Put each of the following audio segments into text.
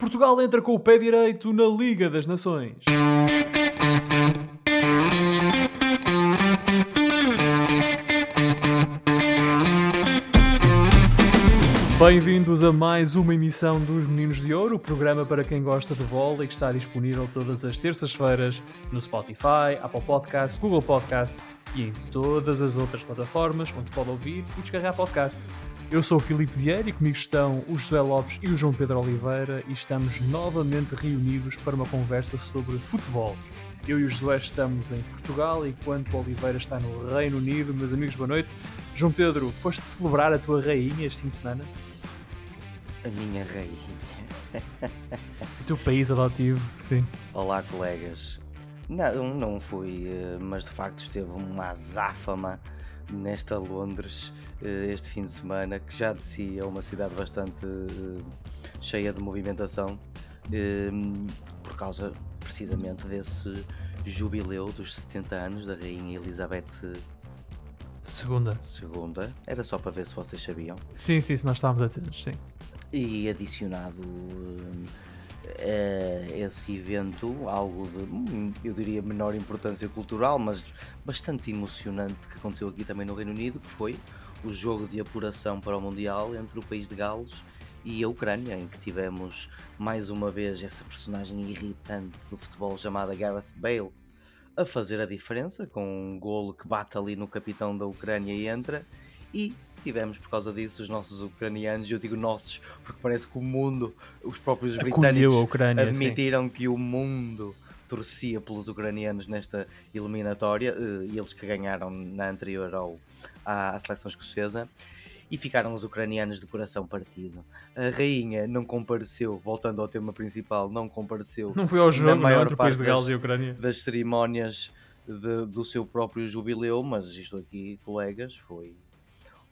Portugal entra com o pé direito na Liga das Nações. Bem-vindos a mais uma emissão dos Meninos de Ouro, o programa para quem gosta de bola e que está disponível todas as terças-feiras no Spotify, Apple Podcasts, Google Podcasts e em todas as outras plataformas onde se pode ouvir e descarregar podcast. Eu sou o Filipe Vieira e comigo estão o José Lopes e o João Pedro Oliveira e estamos novamente reunidos para uma conversa sobre futebol. Eu e o José estamos em Portugal, enquanto o Oliveira está no Reino Unido. Meus amigos, boa noite. João Pedro, foste celebrar a tua rainha este fim de semana? A minha rainha. O teu país adotivo, sim. Olá, colegas. Não, não fui, eh, mas de facto esteve uma azáfama nesta Londres eh, este fim de semana, que já de si é uma cidade bastante eh, cheia de movimentação, por causa precisamente desse jubileu dos 70 anos da Rainha Elizabeth Segunda. Segunda. Era só para ver se vocês sabiam. Sim, sim, se nós estávamos atentos, sim. E adicionado a esse evento, algo de, hum, eu diria, menor importância cultural, mas bastante emocionante que aconteceu aqui também no Reino Unido, que foi o jogo de apuração para o Mundial entre o país de Gales e a Ucrânia, em que tivemos mais uma vez essa personagem irritante do futebol chamada Gareth Bale a fazer a diferença com um golo que bate ali no capitão da Ucrânia e entra e tivemos por causa disso os nossos ucranianos, eu digo nossos porque parece que o mundo, os próprios britânicos Ucrânia, admitiram sim. que o mundo torcia pelos ucranianos nesta eliminatória eh, e eles que ganharam na anterior ao, à, à seleção escocesa e ficaram os ucranianos de coração partido. A rainha não compareceu, voltando ao tema principal, não compareceu. Não foi ao jogo, na maior não, parte de Gales e Ucrânia. das cerimónias de, do seu próprio jubileu, mas isto aqui, colegas, foi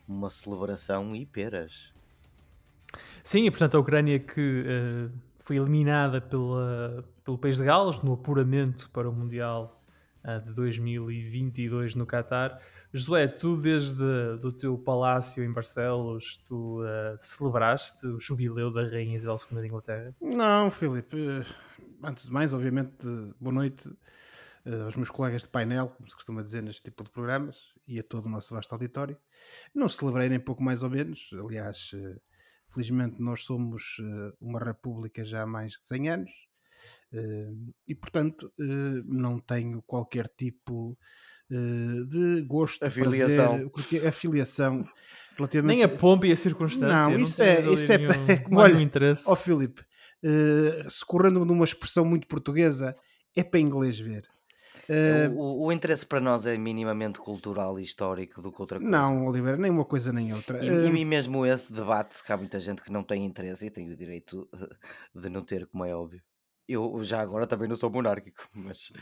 uma celebração e peras. Sim, e portanto a Ucrânia que uh, foi eliminada pela, pelo país de Gales no apuramento para o Mundial uh, de 2022 no Qatar Josué, tu desde o teu palácio em Barcelos, tu uh, celebraste o jubileu da Rainha Isabel II de Inglaterra? Não, Filipe. Antes de mais, obviamente, boa noite uh, aos meus colegas de painel, como se costuma dizer neste tipo de programas, e a todo o nosso vasto auditório. Não celebrei nem pouco mais ou menos. Aliás, uh, felizmente nós somos uma república já há mais de 100 anos. e, portanto, não tenho qualquer tipo eh, de gosto, afiliação. prazer, afiliação relativamente... Nem a pompa e a circunstância. Não, isso não é, isso é, nenhum, é como, olha, interesse. Ó oh, Filipe, uh, socorrendo numa expressão muito portuguesa, é para inglês ver. Uh, o, o, interesse para nós é minimamente cultural e histórico do que outra coisa. Não, Oliveira, nem uma coisa nem outra. E, uh, e mesmo esse debate, que há muita gente que não tem interesse e tem o direito de não ter, como é óbvio. Eu já agora também não sou monárquico, mas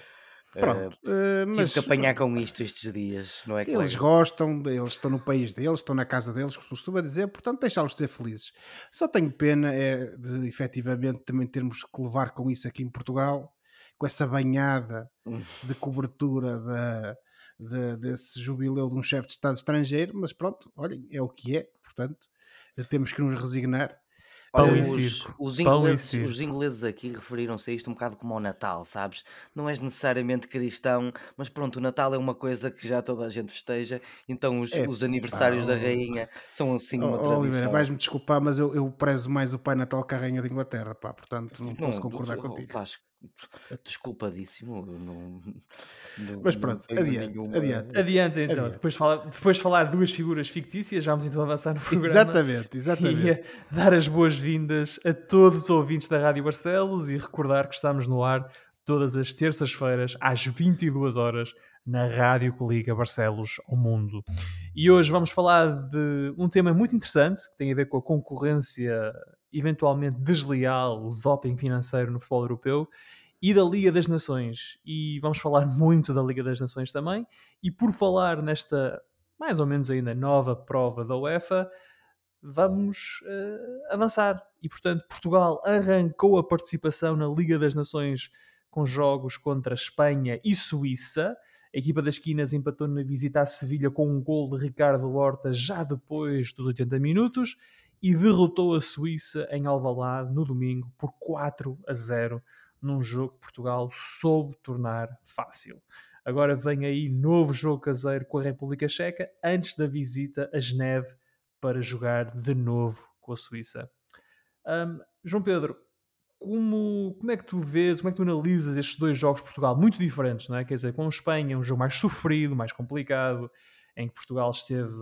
Pronto, uh, mas tive que apanhar com isto estes dias, não é? Eles gostam, eles estão no país deles, estão na casa deles, como costuma dizer, portanto deixá-los ser felizes. Só tenho pena é de efetivamente também termos que levar com isso aqui em Portugal, com essa banhada hum. de cobertura da, de, desse jubileu de um chefe de Estado estrangeiro, mas pronto, olhem, é o que é, portanto temos que nos resignar Pão e circo. Os ingleses, os ingleses aqui referiram-se a isto um bocado como ao Natal, sabes? Não és necessariamente cristão, mas pronto, o Natal é uma coisa que já toda a gente festeja, então os, é, os aniversários pá, da rainha são assim uma oh, tradição. Oliveira, vais-me desculpar, mas eu, eu prezo mais o Pai Natal que a rainha de Inglaterra, pá, portanto não, não posso concordar contigo. Vasco, Desculpadíssimo. Não, não, Mas pronto, adiante, nenhuma... adiante. Adiante então. Adiante. Depois, de falar, depois de falar duas figuras fictícias, já vamos então avançar no programa. Exatamente, exatamente. E dar as boas-vindas a todos os ouvintes da Rádio Barcelos e recordar que estamos no ar todas as terças-feiras às 22 horas na rádio que liga Barcelos ao mundo. E hoje vamos falar de um tema muito interessante que tem a ver com a concorrência eventualmente desleal, o doping financeiro no futebol europeu e da Liga das Nações. E vamos falar muito da Liga das Nações também. E por falar nesta, mais ou menos ainda nova prova da UEFA, vamos uh, avançar. E portanto, Portugal arrancou a participação na Liga das Nações com jogos contra Espanha e Suíça. A equipa das esquinas empatou na visita à Sevilha com um gol de Ricardo Horta já depois dos 80 minutos e derrotou a Suíça em Alvalade no domingo por 4 a 0 num jogo que Portugal soube tornar fácil. Agora vem aí novo jogo caseiro com a República Checa antes da visita a Geneve para jogar de novo com a Suíça. Um, João Pedro, como, como é que tu vês, como é que tu analisas estes dois jogos de Portugal muito diferentes, não é? Quer dizer, com a Espanha, um jogo mais sofrido, mais complicado, em que Portugal esteve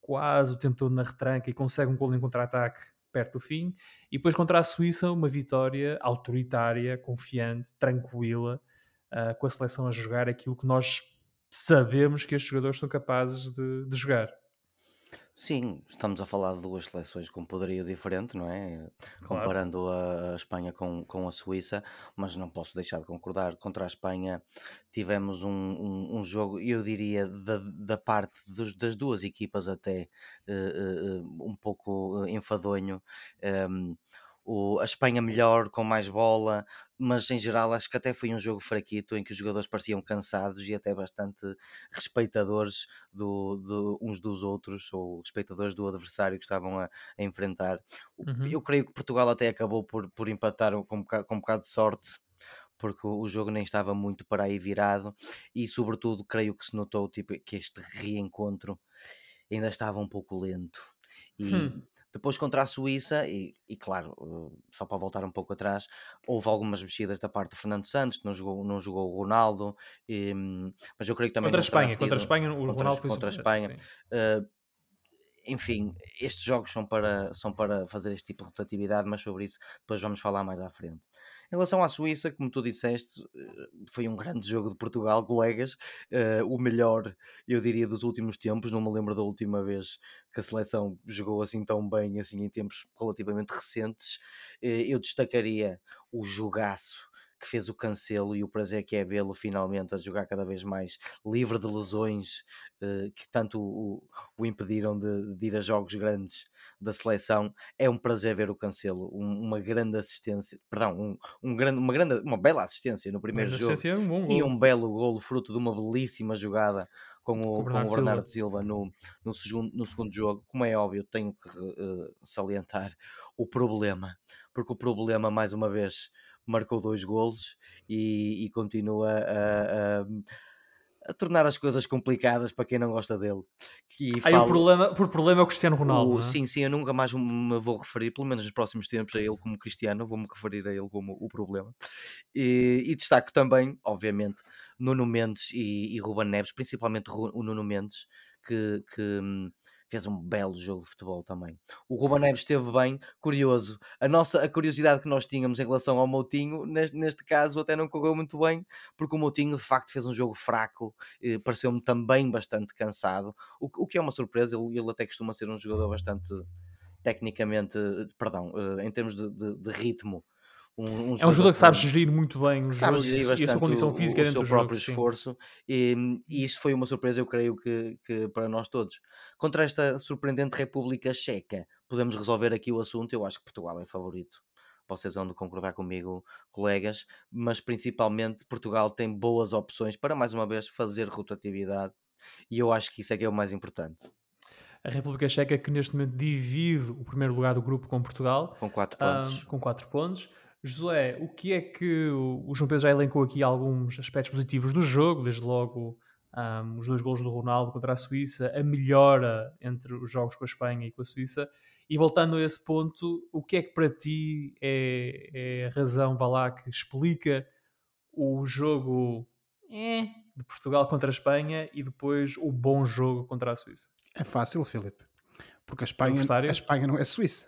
quase o tempo todo na retranca e consegue um gol em contra-ataque perto do fim, e depois contra a Suíça, uma vitória autoritária, confiante, tranquila, uh, com a seleção a jogar aquilo que nós sabemos que estes jogadores são capazes de, de jogar. Sim, estamos a falar de duas seleções com poderio diferente, não é? Claro. Comparando a Espanha com, com a Suíça, mas não posso deixar de concordar. Contra a Espanha tivemos um, um, um jogo, eu diria, da, da parte dos, das duas equipas até uh, uh, um pouco enfadonho. Um, o, a Espanha melhor, com mais bola, mas em geral acho que até foi um jogo fraquito em que os jogadores pareciam cansados e até bastante respeitadores do, do uns dos outros ou respeitadores do adversário que estavam a, a enfrentar. Uhum. Eu creio que Portugal até acabou por, por empatar com um, bocado, com um bocado de sorte porque o jogo nem estava muito para aí virado e sobretudo creio que se notou tipo, que este reencontro ainda estava um pouco lento e, hum. Depois contra a Suíça, e, e, claro, eh, só para voltar um pouco atrás, houve algumas mexidas da parte de Fernando Santos, não jogou, não jogou o Ronaldo, e, mas eu creio que também. Contra a Espanha, contra a Espanha, o contra, Ronaldo foi contra a Espanha. Uh, enfim, estes jogos são para, são para fazer este tipo de rotatividade, mas sobre isso depois vamos falar mais à frente. Em relação à Suíça, como tu disseste, eh, foi um grande jogo de Portugal, colegas. Uh, o melhor, eu diria, dos últimos tempos. Não me lembro da última vez que a seleção jogou assim tão bem, assim em tempos relativamente recentes. Uh, eu destacaria o jogaço que fez o Cancelo e o prazer que é vê-lo finalmente a jogar cada vez mais livre de lesões uh, que tanto o, o impediram de, de, ir a jogos grandes da seleção. É um prazer ver o Cancelo, um, uma grande assistência, perdão, um, um grande, uma, grande, uma bela assistência no primeiro jogo é um e um belo golo, fruto de uma belíssima jogada com o, com o Bernardo Silva, Silva no, no, segundo, no segundo jogo. Como é óbvio, tenho que uh, salientar o problema, porque o problema, mais uma vez, marcou dois golos e, e continua a, a, a, tornar as coisas complicadas para quem não gosta dele. Que Aí falo, o problema, por problema é o Cristiano Ronaldo. O, é? Sim, sim, eu nunca mais me vou referir, pelo menos nos próximos tempos, a ele como Cristiano, vou-me referir a ele como o problema. E, e destaco também, obviamente, Nuno Mendes e, e Ruben Neves, principalmente o Nuno Mendes, que, que hum, fez um belo jogo de futebol também. O Ruben Neves esteve bem, curioso. A nossa a curiosidade que nós tínhamos em relação ao Moutinho, neste, neste caso até não correu muito bem, porque o Moutinho de facto fez um jogo fraco, eh, pareceu-me também bastante cansado, o, o, que é uma surpresa, ele, ele até costuma ser um jogador bastante tecnicamente, perdão, eh, em termos de, de, de ritmo, um, um é um jogador que sabe gerir muito bem os sabe jogos e a sua condição física o, o dentro do seu próprio jogo, esforço e, e, isso foi uma surpresa eu creio que, que, para nós todos. Contra esta surpreendente República Checa podemos resolver aqui o assunto. Eu acho que Portugal é favorito. Vocês vão de concordar comigo colegas mas principalmente Portugal tem boas opções para mais uma vez fazer rotatividade e eu acho que isso é que é o mais importante. A República Checa que neste momento divide o primeiro lugar do grupo com Portugal com 4 pontos. Um, com 4 pontos Josué, o que é que o João Pedro já elencou aqui alguns aspectos positivos do jogo, desde logo um, os dois gols do Ronaldo contra a Suíça, a melhora entre os jogos com a Espanha e com a Suíça. E voltando a esse ponto, o que é que para ti é, é a razão, vá lá, que explica o jogo eh, de Portugal contra a Espanha e depois o bom jogo contra a Suíça? É fácil, Filipe. Porque a Espanha, a Espanha não é Suíça.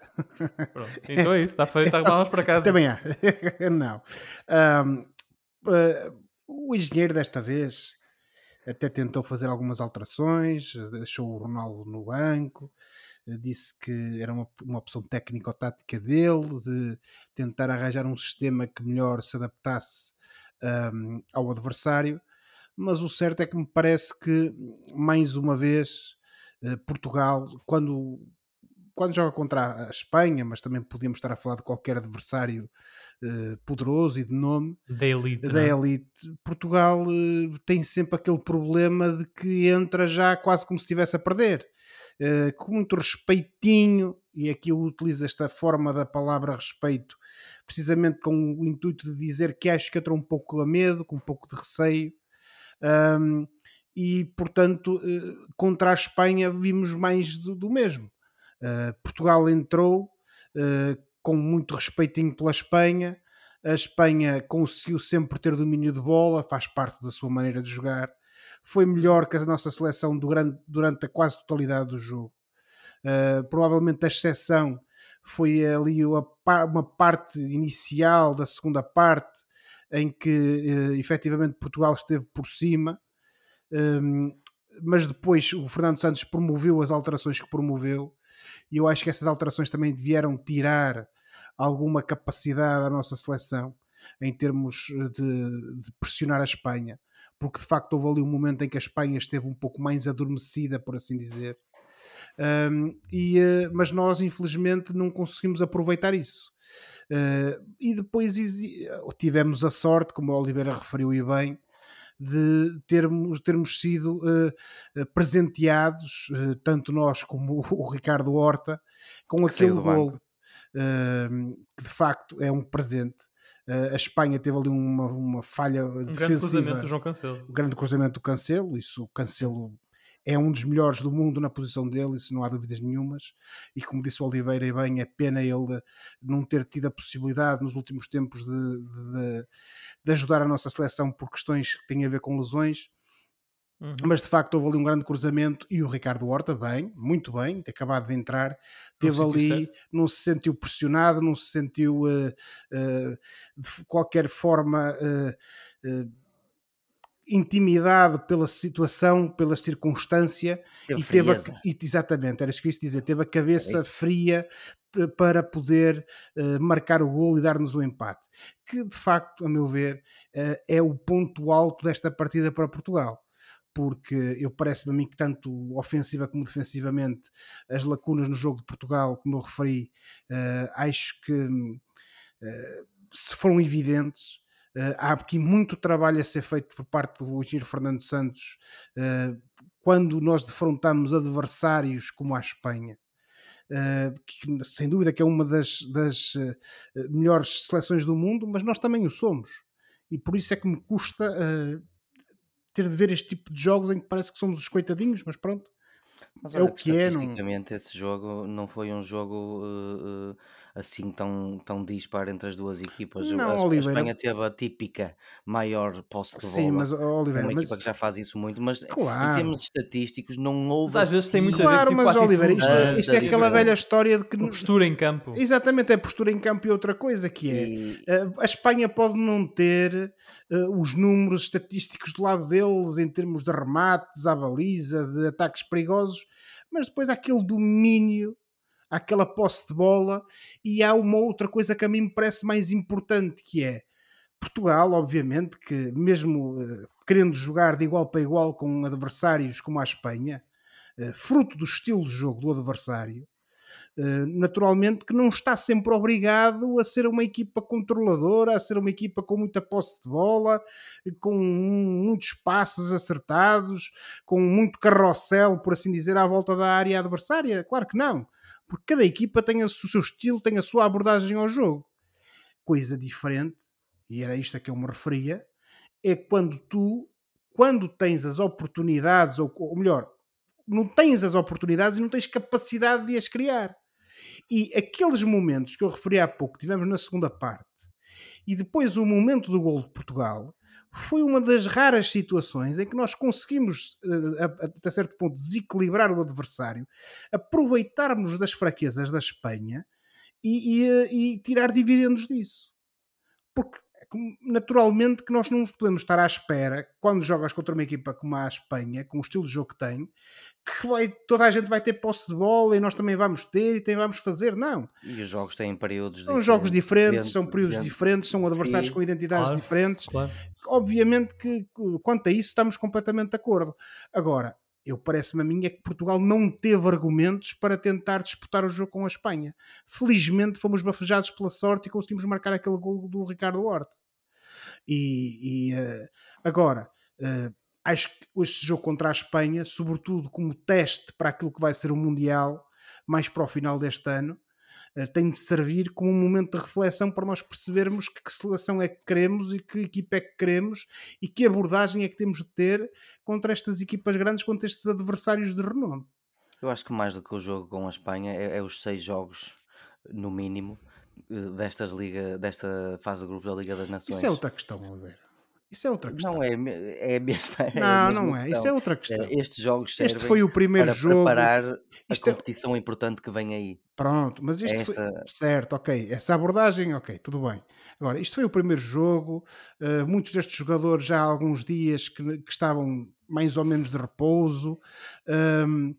Pronto. Então é isso, está feito, vamos para casa. Também há. não. Um, uh, o engenheiro desta vez até tentou fazer algumas alterações, deixou o Ronaldo no banco, disse que era uma, uma opção técnico-tática dele, de tentar arranjar um sistema que melhor se adaptasse um, ao adversário, mas o certo é que me parece que, mais uma vez, eh, Portugal, quando, quando joga contra a Espanha, mas também podíamos estar a falar de qualquer adversário uh, poderoso e de nome da elite, da é? elite. Portugal tem sempre aquele problema de que entra já quase como se estivesse a perder. Uh, com muito respeitinho e aqui eu utilizo esta forma da palavra respeito, precisamente com o intuito de dizer que acho que entrou um pouco a medo, com um pouco de receio. Um, e, portanto, eh, contra a Espanha vimos mais do, do mesmo. Uh, Portugal entrou uh, com muito respeitinho pela Espanha. A Espanha conseguiu sempre ter domínio de bola, faz parte da sua maneira de jogar. Foi melhor que a nossa seleção durante, durante a quase totalidade do jogo. Uh, provavelmente a exceção foi ali uma parte inicial da segunda parte em que efetivamente Portugal esteve por cima mas depois o Fernando Santos promoveu as alterações que promoveu e eu acho que essas alterações também vieram tirar alguma capacidade à nossa seleção em termos eh, de, de, pressionar a Espanha, porque de facto houve ali um momento em que a Espanha esteve um pouco mais adormecida, por assim dizer. Um, e, uh, mas nós, infelizmente, não conseguimos aproveitar isso. Uh, e depois tivemos a sorte, como o Oliveira referiu e bem, de termos, termos sido uh, presenteados, uh, tanto nós como o, Ricardo Horta, com que aquele gol que de facto é um presente. a Espanha teve ali uma, uma falha um defensiva. grande cruzamento do João Cancelo. Um grande cruzamento do Cancelo, isso o Cancelo é um dos melhores do mundo na posição dele, isso não há dúvidas nenhumas. E como disse o Oliveira, e bem, é pena ele não ter tido a possibilidade nos últimos tempos de, de, de ajudar a nossa seleção por questões que têm a ver com lesões. Uhum. Mas de facto houve ali um grande cruzamento e o Ricardo Horta, bem, muito bem, acabado de entrar, teve ali, certo. não se sentiu pressionado, não se sentiu uh, uh, de qualquer forma. Uh, intimidado pela situação, pela circunstância teve e teve a, e, exatamente, era isso que eu ia dizer, teve a cabeça é fria para poder uh, marcar o gol e dar-nos o empate, que de facto, a meu ver, uh, é o ponto alto desta partida para Portugal. Porque eu parece-me a mim que tanto ofensiva como defensivamente as lacunas no jogo de Portugal, como eu referi, uh, acho que se foram evidentes, Uh, há aqui muito trabalho a ser feito por parte do engenheiro Fernando Santos uh, quando nós defrontamos adversários como a Espanha. Uh, que sem dúvida que é uma das, das melhores seleções do mundo, mas nós também o somos. E por isso é que me custa ter de ver este tipo de jogos em que parece que somos os coitadinhos, mas pronto. Mas, é o que é. Não... esse jogo não foi um jogo assim tão, tão dispar entre as duas equipas. Não, a, Oliveira... a Espanha teve a típica maior posse de bola. Sim, mas Oliveira, uma mas... equipa que já faz isso muito, mas claro. em termos estatísticos não houve. Mas às vezes tem muita Claro, tipo, mas Oliveira, isto, é, isto é aquela velha história de que. A postura em campo. Exatamente, é postura em campo e outra coisa que é. E... Eh, a Espanha pode não ter uh, os números estatísticos do lado deles em termos de remates à baliza, de ataques perigosos, mas depois há aquele domínio aquela posse de bola e há uma outra coisa que a mim me parece mais importante que é Portugal, obviamente, que mesmo uh, querendo jogar de igual para igual com adversários como a Espanha, uh, fruto do estilo de jogo do adversário, uh, naturalmente que não está sempre obrigado a ser uma equipa controladora, a ser uma equipa com muita posse de bola, com muitos passes acertados, com muito carrossel, por assim dizer, à volta da área adversária. Claro que não porque cada equipa tem o seu estilo, tem a sua abordagem ao jogo. Coisa diferente, e era isto a que eu me referia, é quando tu, quando tens as oportunidades, ou, ou melhor, não tens as oportunidades e não tens capacidade de as criar. E aqueles momentos que eu referi há pouco, tivemos na segunda parte, e depois o momento do gol de Portugal, foi uma das raras situações em que nós conseguimos, eh, até certo ponto, desequilibrar o adversário, aproveitarmos das fraquezas da Espanha e, e, eh, e tirar dividendos disso. Porque naturalmente que nós não podemos estar à espera quando jogas contra uma equipa como a Espanha, com o estilo de jogo que tem, que vai, toda a gente vai ter posse de bola e nós também vamos ter e também vamos fazer, não. E os jogos têm períodos são diferentes. jogos diferentes, são períodos diferentes, são adversários Sim, com identidades claro, diferentes. Claro. Obviamente que quanto a isso estamos completamente de acordo. Agora, eu parece-me a mim é que Portugal não teve argumentos para tentar disputar o jogo com a Espanha. Felizmente fomos bafejados pela sorte e conseguimos marcar aquele gol do Ricardo Horta. E, e uh, agora, uh, acho que este jogo contra a Espanha, sobretudo como teste para aquilo que vai ser o Mundial, mais para o final deste ano, tem de servir como um momento de reflexão para nós percebermos que, que seleção é que queremos e que equipa é que queremos e que abordagem é que temos de ter contra estas equipas grandes, contra estes adversários de renome. Eu acho que mais do que o jogo com a Espanha é, é os seis jogos, no mínimo, eh, destas liga, desta fase de grupos da Liga das Nações. Isso é outra questão, Oliveira. Isso é outra questão. Não é, é a mesma. É não, a mesma não é. questão. Isso é outra questão. É, Estes jogos servem Este foi o primeiro para jogo. preparar a Isto é- competição importante que vem aí. Pronto, mas isto foi. Esta- Certo, ok. Essa abordagem, ok, tudo bem. Agora, isto foi o primeiro jogo. uh, muitos destes jogadores já há alguns dias que, que estavam mais ou menos de repouso. Um,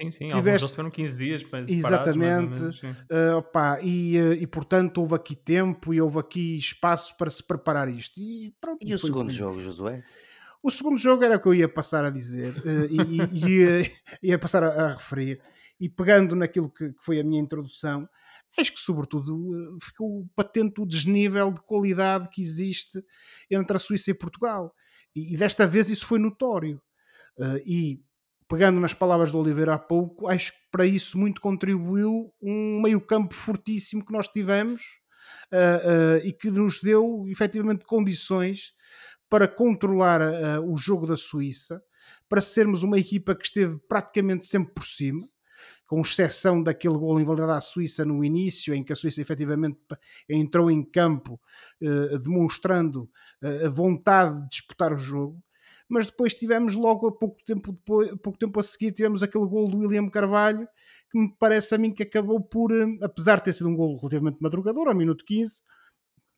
Sim, sim. Tiveste- Alguns foram 15 dias para Exatamente. sim. Uh, opá, e, uh, e portanto houve aqui tempo e houve aqui espaço para se preparar isto. E, pronto, E o segundo jogo, Josué? O segundo jogo era o que eu ia passar a dizer uh, e, e- e ia, ia passar a, a referir. E pegando naquilo que, que foi a minha introdução, acho que sobretudo uh, ficou patente o desnível de qualidade que existe entre a Suíça e Portugal. E, e desta vez isso foi notório. Uh, e pegando nas palavras do Oliveira há pouco, acho que para isso muito contribuiu um meio-campo fortíssimo que nós tivemos uh, uh, e que nos deu efetivamente condições para controlar uh, o jogo da Suíça, para sermos uma equipa que esteve praticamente sempre por cima, com exceção daquele gol invalidado à Suíça no início, em que a Suíça efetivamente entrou em campo demonstrando a vontade de disputar o jogo mas depois tivemos logo a pouco tempo, depois, pouco tempo a seguir tivemos aquele gol do William Carvalho que me parece a mim que acabou por, eh, apesar de ter sido um gol relativamente madrugador, ao minuto 15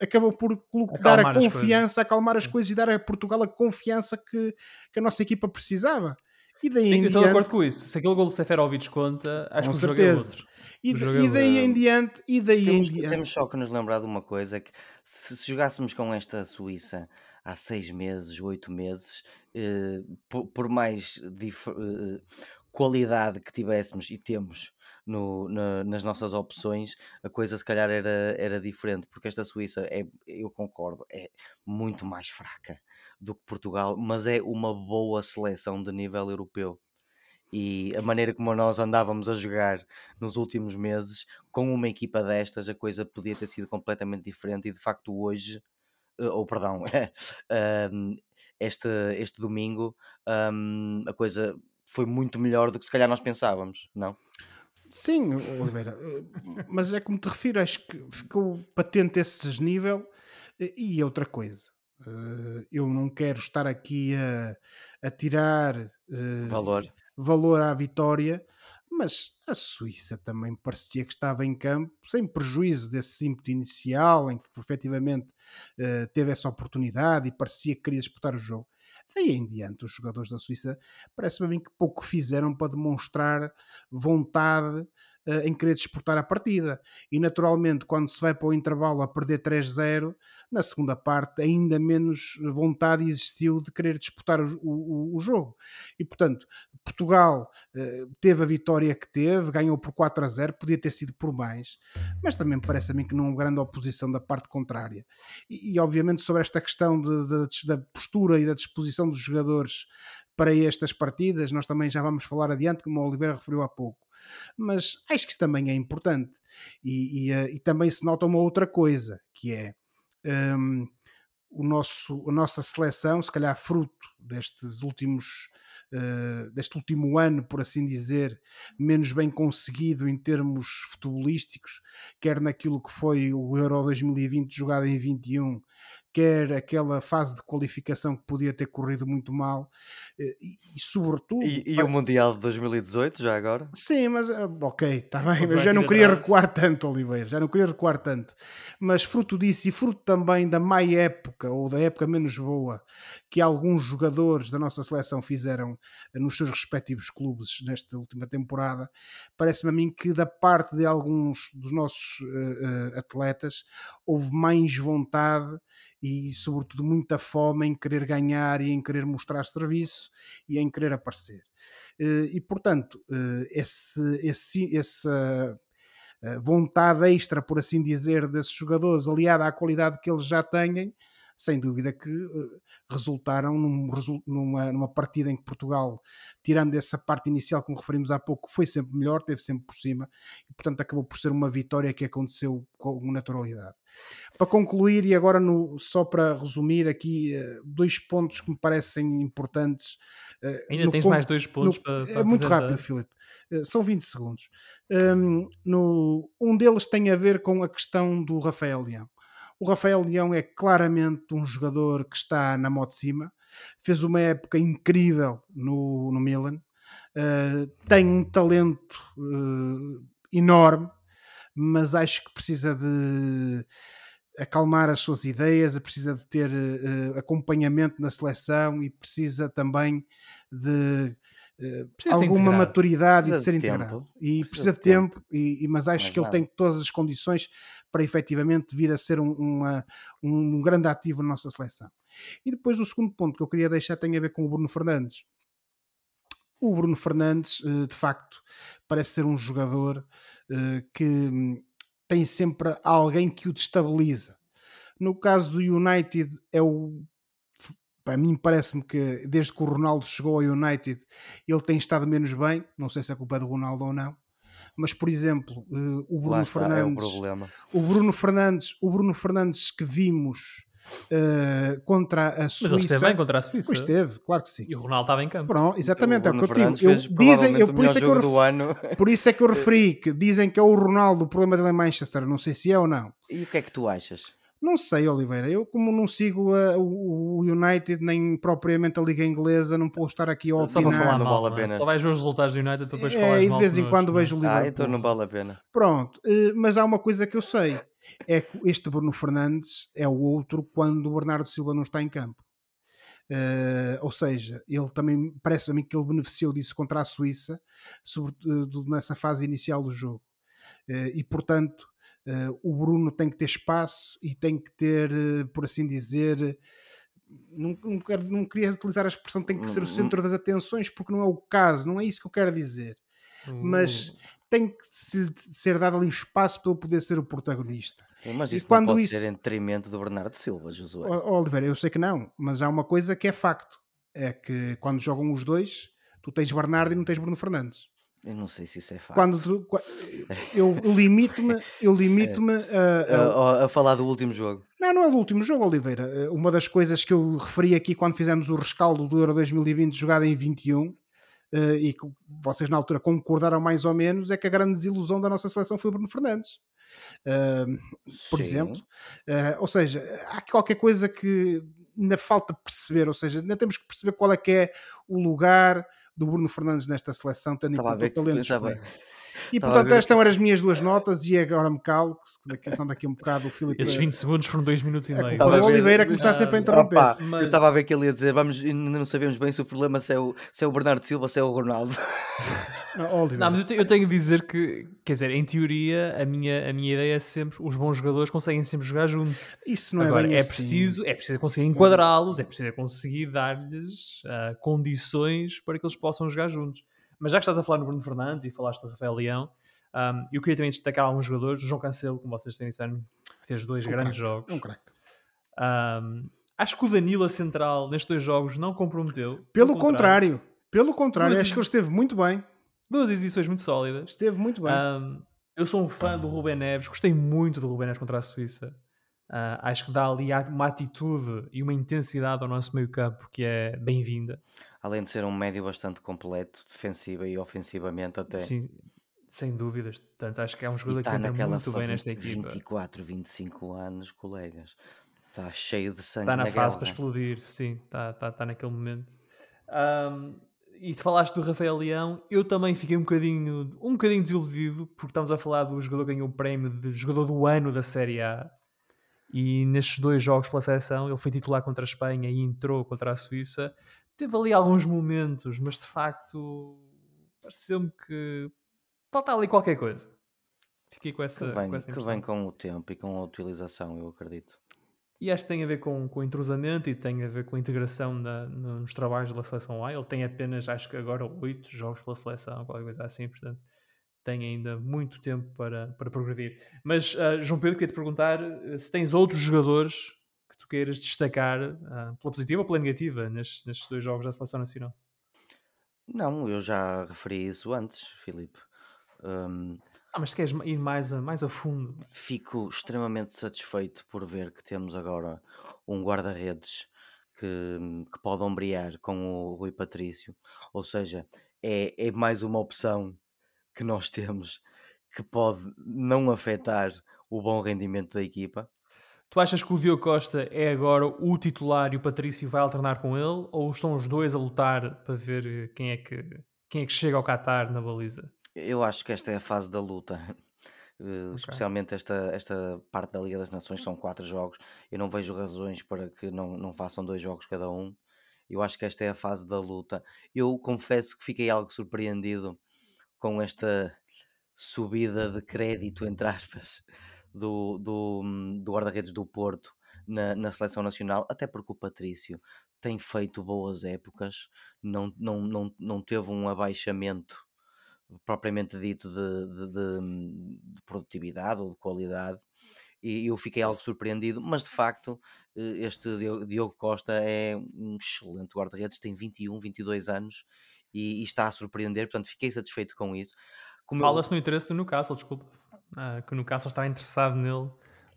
acabou por dar a Acalmar confiança, acalmar as coisas e dar a Portugal a confiança que, que a nossa equipa precisava e daí Sim, em eu estou de acordo com isso. Se aquele gol do Seferovic conta, acho Com que o jogo é outro. e, jogo é e daí outro. em diante e daí em Temos, diante temos só que nos lembrar de uma coisa: é que se, se jogássemos com esta Suíça há seis meses, oito meses, eh, por, por mais eh, qualidade que tivéssemos e temos no- na- nas nossas opções, a coisa se calhar era, era diferente, porque esta Suíça é, eu concordo, é muito mais fraca do que Portugal, mas é uma boa seleção de nível europeu. E a maneira como nós andávamos a jogar nos últimos meses, com uma equipa destas, a coisa podia ter sido completamente diferente. E de facto, hoje, ou perdão, este, este domingo, um, a coisa foi muito melhor do que se calhar nós pensávamos, não? Sim, Oliveira, eh, mas é como te refiro, acho que ficou patente esse desnível eh, e outra coisa. eh, Eu não quero estar aqui a, a tirar eh, Valor. valor à vitória, mas a Suíça também parecia que estava em campo, sem prejuízo desse ímpeto inicial, em que efetivamente eh, teve essa oportunidade e parecia que queria disputar o jogo. Daí em diante, os jogadores da Suíça parece-me mim que pouco fizeram para demonstrar vontade eh, em querer disputar a partida. E naturalmente, quando se vai para o intervalo a perder 3-0, na segunda parte, ainda menos vontade existiu de querer disputar o, o- o jogo. E portanto, Portugal eh, teve a vitória que teve, ganhou por 4 a 0, podia ter sido por mais, mas também parece a mim que não houve grande oposição da parte contrária. E, e, obviamente sobre esta questão de- de- da postura e da disposição dos jogadores para estas partidas, nós também já vamos falar adiante, como o Oliveira referiu há pouco. Mas acho que isso também é importante. E, e, eh, e também se nota uma outra coisa, que é hum, o nosso, a nossa seleção, se calhar fruto destes últimos eh, deste último ano, por assim dizer, menos bem conseguido em termos futebolísticos, quer naquilo que foi o Euro 2020 jogado em 21, quer aquela fase de qualificação que podia ter corrido muito mal, eh, e, e sobretudo. E, e pá, o Mundial de 2018, já agora? Sim, mas ah, ok, está bem, mas já não queria recuar tanto, Oliveira, já não queria recuar tanto. Mas fruto disso e fruto também da má época ou da época menos boa que alguns jogadores da nossa seleção fizeram eh, nos seus respectivos clubes nesta última temporada, parece-me a mim que da parte de alguns dos nossos eh, eh, atletas houve mais vontade e sobretudo muita fome em querer ganhar e em querer mostrar serviço e em querer aparecer. Eh, e portanto, eh, esse, esse, essa eh, vontade extra, por assim dizer, desses jogadores, aliada à qualidade que eles já têm, sem dúvida que uh, resultaram num, numa, numa, partida em que Portugal, tirando essa parte inicial que referimos há pouco, foi sempre melhor, teve sempre por cima e, portanto, acabou por ser uma vitória que aconteceu com naturalidade. Para concluir, e agora no, só para resumir aqui, uh, dois pontos que me parecem importantes. Uh, Ainda tens mais dois pontos no, para, para É muito rápido, Filipe. são 20 segundos. Um, no, um deles tem a ver com a questão do Rafael Leão. O Rafael Leão é claramente um jogador que está na moto de cima, fez uma época incrível no, no Milan, uh, tem um talento uh, enorme, mas acho que precisa de acalmar as suas ideias, precisa de ter uh, acompanhamento na seleção e precisa também de uh, alguma maturidade precisa e de ser de integrado. E precisa, precisa de tempo, tempo e, e, mas acho mas que ele tem todas as condições para efetivamente vir a ser um, uma, um grande ativo na nossa seleção. E depois o segundo ponto que eu queria deixar tem a ver com o Bruno Fernandes. O Bruno Fernandes, eh, de facto, parece ser um jogador eh, que tem sempre alguém que o destabiliza. No caso do United, é o. Para mim, parece-me que desde que o Ronaldo chegou ao United, ele tem estado menos bem. Não sei se é culpa do Ronaldo ou não mas por exemplo, uh, o Bruno está, Fernandes, é o, o, Bruno Fernandes, o Bruno Fernandes que vimos uh, contra a Suíça. Mas ele esteve bem contra a Suíça. Pois esteve, claro que sim. E o Ronaldo estava em campo. Pronto, exatamente, então, é o que eu digo. Eu, dizem, eu, por, isso é que eu, ano. por isso é que eu referi que dizem que é o Ronaldo o problema dele em Manchester, não sei se é ou não. E o que é que tu achas? Não sei, Oliveira. Eu, como não sigo a, o United nem propriamente a Liga Inglesa, não posso estar aqui a opinar. Só para falar não vale a pena. Só vais ver os resultados do United depois é, e de vez em quando vejo o Liverpool. Ah, então não vale a pena. Pronto, eh, mas há uma coisa que eu sei: é que este Bruno Fernandes é o outro quando o Bernardo Silva não está em campo. Uh, ou seja, ele também parece a mim que ele beneficiou disso contra a Suíça, sobretudo nessa fase inicial do jogo. Uh, e portanto, Uh, o Bruno tem que ter espaço e tem que ter, uh, por assim dizer, não, não, quero, não queria utilizar a expressão tem que ser o uhum. centro das atenções, porque não é o caso, não é isso que eu quero dizer. Mas uhum. tem que ser dado ali espaço para ele poder ser o protagonista. Mas isso e quando não pode isso... ser em detrimento do Bernardo Silva, Josué. Oliveira, eu sei que não, mas há uma coisa que é facto: é que quando jogam os dois, tu tens Bernardo e não tens Bruno Fernandes. Eu não sei se isso é fácil. Quando tu, eu, limito-me eu limito-me a, a, a, falar do último jogo. Não, não é do último jogo, Oliveira. Eh, uma das coisas que eu referi aqui quando fizemos o rescaldo do Euro 2020 jogado em 21 eh, e que vocês na altura concordaram mais ou menos é que a grande desilusão da nossa seleção foi o Bruno Fernandes. Uh, por Sim. exemplo, ou seja, há qualquer coisa que ainda falta perceber, ou seja, ainda temos que perceber qual é que é o lugar, do Bruno Fernandes nesta seleção, tendo em conta o talento E portanto, estas eram as minhas duas notas e agora me calo, que daqui, são daqui um bocado o Filipe. Esses 20 segundos foram 2 minutos e é meio. O Oliveira que me está sempre a interromper. Opa, mas... Eu estava a ver que ele ia dizer, vamos, não sabemos bem se o problema se é o, se é o Bernardo Silva, se é o Ronaldo. Não, não, mas eu tenho, de dizer que, quer dizer, em teoria, a minha, a minha ideia é sempre os bons jogadores conseguem sempre jogar juntos. Isso não é Agora, é bem é assim. preciso, é preciso conseguir enquadrá-los, é preciso conseguir dar-lhes uh, condições para que eles possam jogar juntos. Mas já que estás a falar no Bruno Fernandes e falaste do Rafael Leão, um, eu queria também destacar alguns jogadores. O João Cancelo, como vocês têm disseram, fez dois um grandes crack, jogos. Um crack. Um, acho que o Danilo, a central, nestes dois jogos, não comprometeu. Pelo contrário. contrário. Pelo contrário, acho que ele esteve muito bem. Duas exibições muito sólidas. Esteve muito bem. Um, eu sou um fã do Ruben Neves, gostei muito do Ruben Neves contra a Suíça. Uh, acho que dá ali uma atitude e uma intensidade ao nosso meio campo que é bem-vinda. Além de ser um médio bastante completo, defensiva e ofensivamente até. Sim, sem dúvidas. Portanto, acho que é um jogador que anda muito bem nesta equipa. 24, 25 anos, colegas. Está cheio de sangue. Está na, na fase para explodir, sim. Está, está, está naquele momento. Um, e te falaste do Rafael Leão, eu também fiquei um bocadinho, um bocadinho desiludido, porque estamos a falar do jogador que ganhou o prémio de jogador do ano da Série A. E nestes dois jogos pela seleção, ele foi titular contra a Espanha e entrou contra a Suíça. Teve ali alguns momentos, mas de facto pareceu-me que falta ali qualquer coisa. Fiquei com essa, que vem, com essa que vem com o tempo e com a utilização, eu acredito. E acho que tem a ver com, com o entrosamento e tem a ver com a integração na, nos trabalhos da seleção A. Ele tem apenas, acho que agora, oito jogos pela seleção, qualquer coisa assim, portanto tem ainda muito tempo para, para progredir. Mas, uh, João Pedro, queria te perguntar uh, se tens outros jogadores queiras destacar uh, pela positiva ou pela negativa nestes, nestes dois jogos da Seleção Nacional? Não, eu já referi isso antes, Filipe. Um, ah, mas queres ir mais a, mais a fundo? Fico extremamente satisfeito por ver que temos agora um guarda-redes que, que pode ombrear com o Rui Patrício. Ou seja, é, é mais uma opção que nós temos que pode não afetar o bom rendimento da equipa. Tu achas que o Diogo Costa é agora o titular e o Patrício vai alternar com ele? Ou estão os dois a lutar para ver quem é que, quem é que chega ao Qatar na baliza? Eu acho que esta é a fase da luta. Uh, okay. Especialmente esta, esta parte da Liga das Nações são quatro jogos. Eu não vejo razões para que não, não façam dois jogos cada um. Eu acho que esta é a fase da luta. Eu confesso que fiquei algo surpreendido com esta subida de crédito, entre aspas, do, do, do guarda-redes do Porto na, na seleção nacional, até porque o Patrício tem feito boas épocas, não, não, não, não teve um abaixamento propriamente dito de, de, de, de produtividade ou de qualidade, e eu fiquei algo surpreendido, mas de facto eh, este Diogo Costa é um excelente guarda-redes, tem 21, 22 anos e, e, está a surpreender, portanto fiquei satisfeito com isso. Fala-se eu... no interesse do Newcastle, desculpa, ah, que o Newcastle está interessado nele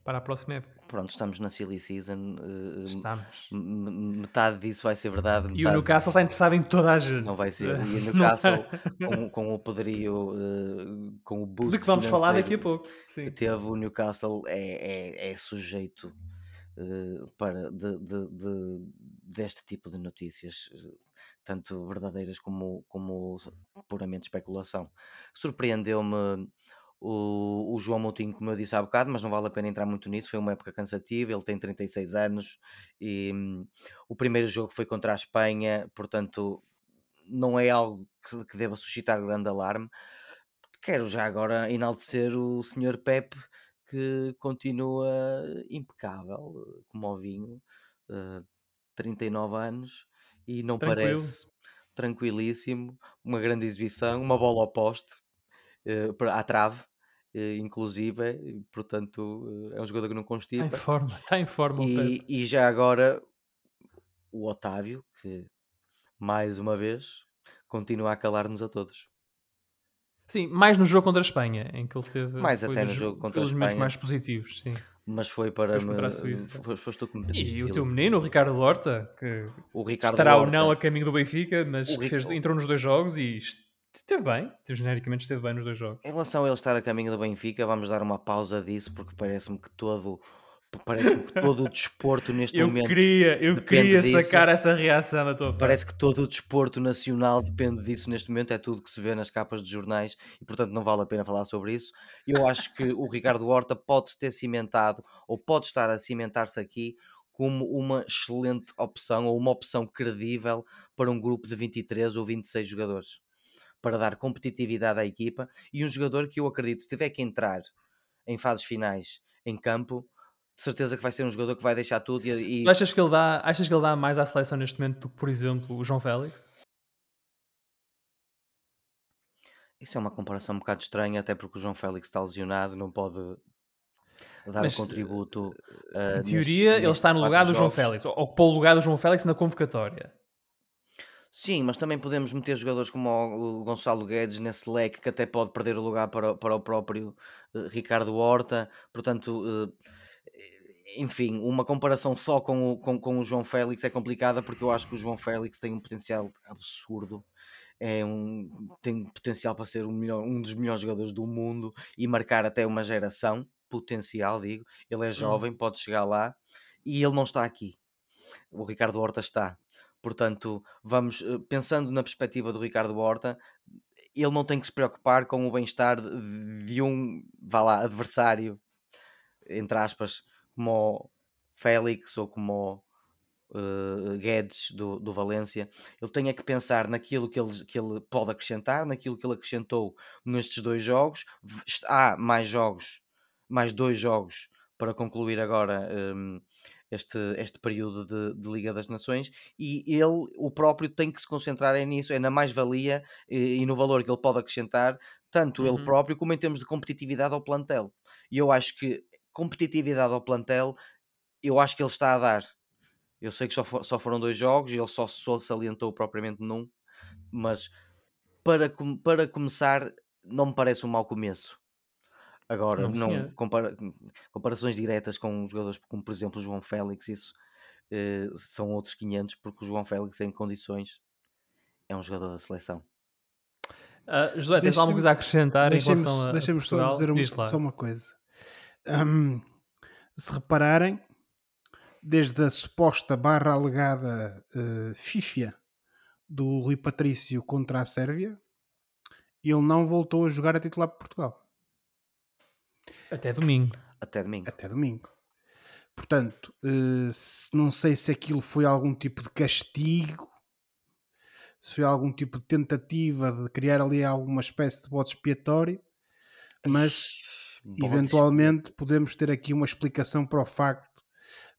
para a próxima época. Pronto, estamos na silly season. Uh, estamos. Metade disso vai ser verdade. E o Newcastle está interessado em toda a gente. Não vai ser. E o Newcastle, com, com, o poderio, uh, com o boost. De que vamos falar daqui a pouco. Sim. Que teve o Newcastle é, é, é sujeito uh, para de, de, de, deste tipo de notícias tanto verdadeiras como, como puramente especulação. Surpreendeu-me o, o, João Moutinho, como eu disse há bocado, mas não vale a pena entrar muito nisso. Foi uma época cansativa. Ele tem 36 anos e hum, o primeiro jogo foi contra a Espanha, portanto, não é algo que, que deva suscitar grande alarme. Quero já agora enaltecer o Sr. Pepe, que continua impecável, como o vinho, uh, 39 anos e não Tranquilo. parece tranquilíssimo. Uma grande exibição, uma bola ao poste, à trave, uh, inclusive, portanto, uh, é um jogador que não constipa. Está em forma, está em forma. E, e já agora o Otávio, que mais uma vez continua a calar-nos a todos. Sim, mais no jogo contra a Espanha, em que ele teve mais até no jogo contra a Espanha. mais positivos, sim mas foi para me, foi, foste tu que me E o teu menino, o Ricardo Horta, que o Ricardo estará Horta, ou não a caminho do Benfica, mas fez, entrou nos dois jogos e esteve bem, genericamente esteve bem nos dois jogos. Em relação a ele estar a caminho do Benfica, vamos dar uma pausa disso, porque parece-me que todo Parece que todo o desporto neste eu momento. Queria, eu queria disso. sacar essa reação da tua parte. Parece que todo o desporto nacional depende disso neste momento, é tudo que se vê nas capas de jornais e, portanto, não vale a pena falar sobre isso. Eu acho que o Ricardo Horta pode ter cimentado ou pode estar a cimentar-se aqui como uma excelente opção ou uma opção credível para um grupo de 23 ou 26 jogadores para dar competitividade à equipa e um jogador que eu acredito, se tiver que entrar em fases finais em campo, de certeza que vai ser um jogador que vai deixar tudo e, e... achas que ele dá achas que ele dá mais à seleção neste momento do que por exemplo o João Félix isso é uma comparação um bocado estranha até porque o João Félix está lesionado não pode dar Mas, um contributo uh, em teoria neste, ele está no lugar do jogos. João Félix ocupou o lugar do João Félix na convocatória Sim, mas também podemos meter jogadores como o Gonçalo Guedes nesse leque que até pode perder o lugar para, para o próprio uh, Ricardo Horta. Portanto, uh, enfim, uma comparação só com o, com, com o João Félix é complicada porque eu acho que o João Félix tem um potencial absurdo. É um, tem potencial para ser um, melhor, um dos melhores jogadores do mundo e marcar até uma geração. Potencial, digo. Ele é hum. jovem, hum. pode chegar lá e ele não está aqui. O Ricardo Horta está. Portanto, vamos eh, pensando na perspectiva do Ricardo Horta, ele não tem que se preocupar com o bem-estar de um, vá lá, adversário entre aspas, como o Félix ou como o uh, Guedes do, do Valência, ele tenha que pensar naquilo que ele, que ele pode acrescentar, naquilo que ele acrescentou nestes dois jogos. Há mais jogos, mais dois jogos para concluir agora um, este, este período de, de, Liga das Nações e ele, o próprio, tem que se concentrar é nisso, é na mais-valia e, e, no valor que ele pode acrescentar, tanto uhum. ele próprio como em termos de competitividade ao plantel. E eu acho que competitividade ao plantel, eu acho que ele está a dar. Eu sei que só, for, só foram dois jogos e ele só, só salientou propriamente num, mas para, para começar, não me parece um mau começo. Agora, não, não compara, comparações diretas com jogadores como, por exemplo, o João Félix, isso eh, são outros 500, porque o João Félix, em condições, é um jogador da seleção. Uh, José, tens alguma coisa a acrescentar em relação a. Deixa-me só dizer uma, só uma coisa. Um, se repararem, desde a suposta barra alegada uh, do Rui Patrício contra a Sérvia, ele não voltou a jogar a titular por Portugal. Até domingo. Até domingo. Até domingo. Portanto, uh, não sei se aquilo foi algum tipo de castigo, se foi algum tipo de tentativa de criar ali alguma espécie de bode expiatório, mas eventualmente podemos ter aqui uma explicação para o facto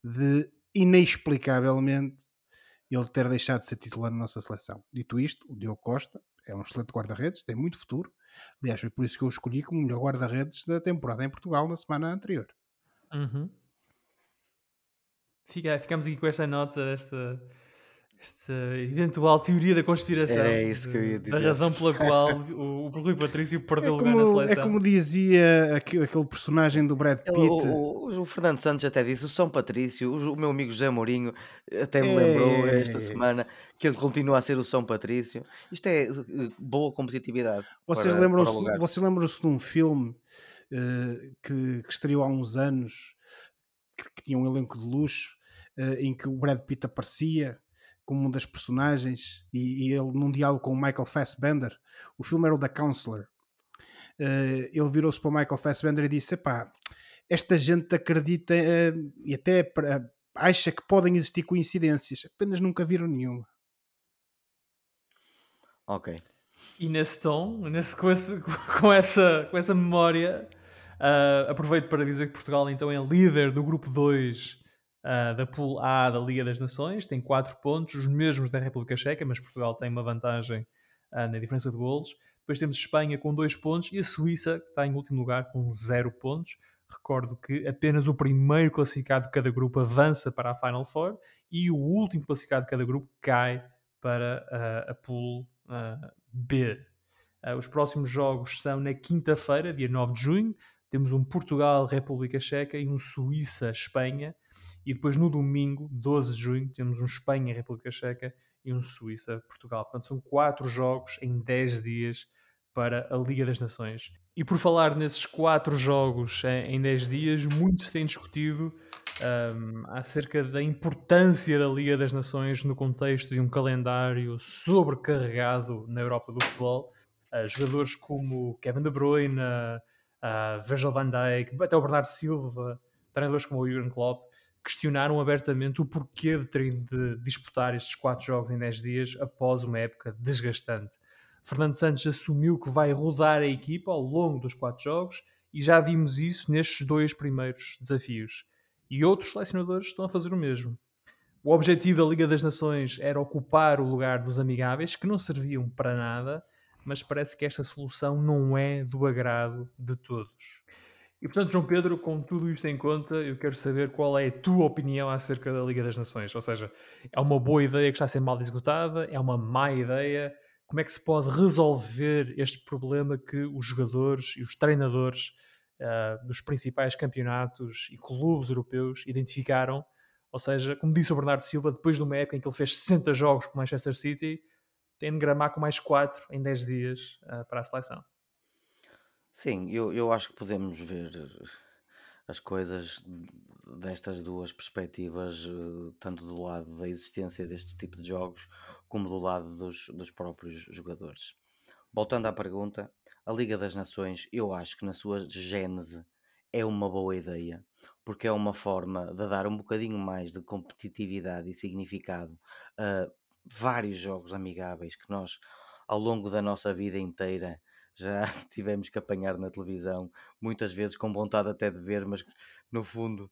de inexplicavelmente ele ter deixado de ser titular na nossa seleção. Dito isto, o Diogo Costa é um excelente guarda-redes, tem muito futuro. Aliás, foi por isso que eu escolhi como melhor guarda-redes da temporada em Portugal na semana anterior. Uhum. Fica, ficamos aqui com esta nota, esta, esta eventual teoria da conspiração. É isso que eu ia dizer. Da razão pela qual o, o Rui Patrício perdeu é como, lugar na seleção. É como dizia aquele personagem do Brad Pitt. O, o, o, Fernando Santos até disse: o São Patrício, o, meu amigo José Mourinho até me é... lembrou esta semana que ele continua a ser o São Patrício. Isto é eh, boa competitividade. Vocês lembram-se vocês lembram de um filme uh, que, que estreou há uns anos que, que tinha um elenco de luxo uh, em que o Brad Pitt aparecia como uma das personagens e, e, ele num diálogo com o Michael Fassbender. O filme era o The Counselor. Uh, ele virou-se para o Michael Fassbender e disse: Epá, esta gente acredita uh, e até uh, acha que podem existir coincidências, apenas nunca viram nenhuma. Ok. E nesse tom, nesse, com, esse, com, essa, com essa memória, aproveito para dizer que Portugal então é líder do grupo 2 uh, da Pool A da Liga das Nações, tem 4 pontos, os mesmos da República Checa, mas Portugal tem uma vantagem uh, na diferença de golos. Depois temos Espanha com 2 pontos e a Suíça, que está em último lugar, com 0 pontos. Recordo que apenas o primeiro classificado de cada grupo avança para a Final Four e o último classificado de cada grupo cai para uh, a Pool B. os próximos jogos são na quinta-feira, dia 9 de junho. Temos um Portugal-República Checa e um Suíça-Espanha. E depois no domingo, 12 de junho, temos um Espanha-República Checa e um Suíça-Portugal. Portanto, são quatro jogos em 10 dias para a Liga das Nações. E por falar nesses quatro jogos em 10 dias, muito se tem discutido um, acerca da importância da Liga das Nações no contexto de um calendário sobrecarregado na Europa do futebol. Uh, jogadores como Kevin De Bruyne, uh, Virgil van Dijk, até o Bernardo Silva, treinadores como o Jurgen Klopp, questionaram abertamente o porquê de terem de disputar estes quatro jogos em 10 dias após uma época desgastante. Fernando Santos assumiu que vai rodar a equipa ao longo dos quatro jogos e já vimos isso nestes dois primeiros desafios. E outros selecionadores estão a fazer o mesmo. O objetivo da Liga das Nações era ocupar o lugar dos amigáveis, que não serviam para nada, mas parece que esta solução não é do agrado de todos. E portanto, João Pedro, com tudo isto em conta, eu quero saber qual é a tua opinião acerca da Liga das Nações. Ou seja, é uma boa ideia que está a ser mal executada? É uma má ideia? Como é que se pode resolver este problema que os jogadores e os treinadores uh, dos principais campeonatos e clubes europeus identificaram? Ou seja, como disse o Bernardo Silva, depois de uma época em que ele fez 60 jogos com o Manchester City, tem de gramar com mais 4 em 10 dias uh, para a seleção. Sim, eu, eu acho que podemos ver as coisas destas duas perspectivas, eh, tanto do lado da existência deste tipo de jogos, como do lado dos, dos próprios jogadores. Voltando à pergunta, a Liga das Nações, eu acho que na sua gênese é uma boa ideia, porque é uma forma de dar um bocadinho mais de competitividade e significado a vários jogos amigáveis que nós, ao longo da nossa vida inteira, já tivemos que apanhar na televisão, muitas vezes com vontade até de ver, mas no fundo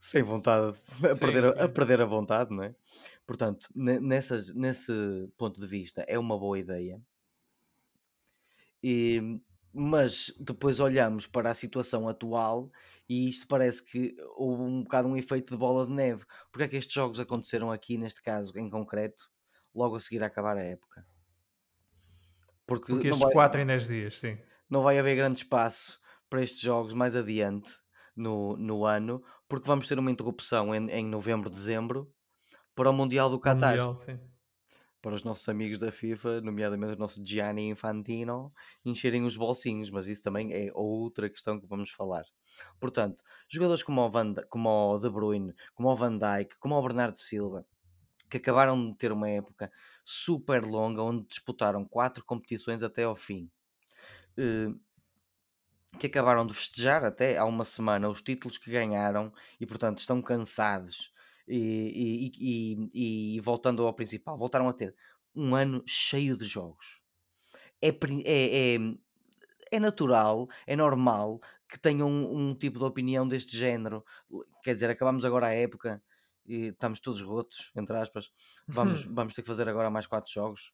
sem vontade, a, sim, perder, sim. a perder a vontade, não é? Portanto, nessas, nesse ponto de vista, é uma boa ideia. E, mas depois olhamos para a situação atual E isto parece que houve um bocado um efeito de bola de neve. Porque é que estes jogos aconteceram aqui, neste caso em concreto, logo a seguir a acabar a época? Porque, Porque estes vai, 4 em 10 dias, sim. Não vai haver grande espaço para estes jogos mais adiante no, no ano, porque vamos ter uma interrupção em, em novembro, dezembro, para o Mundial do Qatar. Mundial, sim para os nossos amigos da FIFA, nomeadamente o nosso Gianni Infantino, encherem os bolsinhos, mas isso também é outra questão que vamos falar. Portanto, jogadores como o, Van, como o De Bruyne, como o Van Dijk, como o Bernardo Silva, que acabaram de ter uma época super longa, onde disputaram quatro competições até ao fim. Uh, que acabaram de festejar até há uma semana os títulos que ganharam e, portanto, estão cansados e, e, e, e, voltando ao principal, voltaram a ter um ano cheio de jogos. É, é, é, é natural, é normal que tenham um, um, tipo de opinião deste género. Quer dizer, acabamos agora a época e estamos todos rotos, entre aspas. Vamos, vamos ter que fazer agora mais quatro jogos.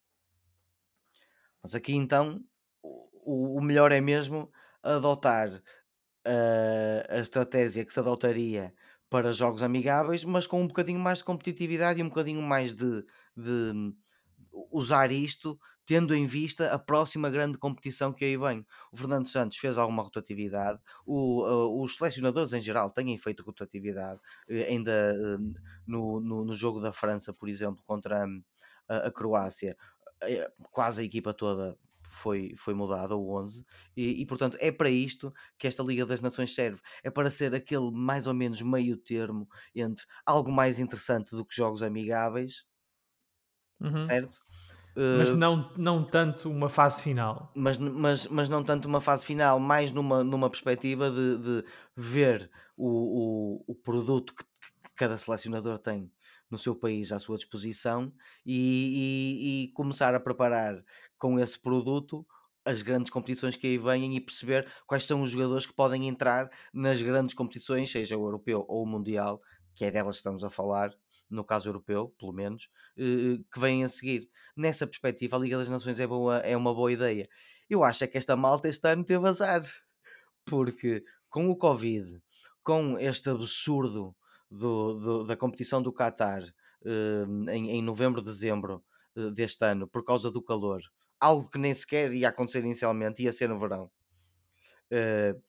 Mas aqui então o, o melhor é mesmo adotar uh, a estratégia que se adotaria para jogos amigáveis, mas com um bocadinho mais de competitividade e um bocadinho mais de, de usar isto tendo em vista a próxima grande competição que aí vem. O Fernando Santos fez alguma rotatividade, o, uh, os selecionadores em geral têm feito rotatividade, uh, ainda uh, no, no, no, jogo da França, por exemplo, contra hum, a, a Croácia, eh, quase a equipa toda foi, foi mudada, o 11, e, e, portanto é para isto que esta Liga das Nações serve. É para ser aquele mais ou menos meio termo entre algo mais interessante do que jogos amigáveis, uhum. certo? Mas uh, não, não tanto uma fase final. Mas, mas, mas não tanto uma fase final, mais numa, numa perspectiva de, de ver o, o, o produto que, que cada selecionador tem no seu país à sua disposição e, e, e, começar a preparar com esse produto as grandes competições que aí vêm e perceber quais são os jogadores que podem entrar nas grandes competições, seja o europeu ou o mundial, que é delas que estamos a falar, no caso europeu, pelo menos, eh, que vêm a seguir. Nessa perspectiva, a Liga das Nações é, boa, é uma boa ideia. Eu acho é que esta malta este ano teve azar, porque com o Covid, com este absurdo do, do, da competição do Qatar eh, em, em novembro, dezembro eh, deste ano, por causa do calor, algo que nem sequer ia acontecer inicialmente, ia ser no verão. Uh,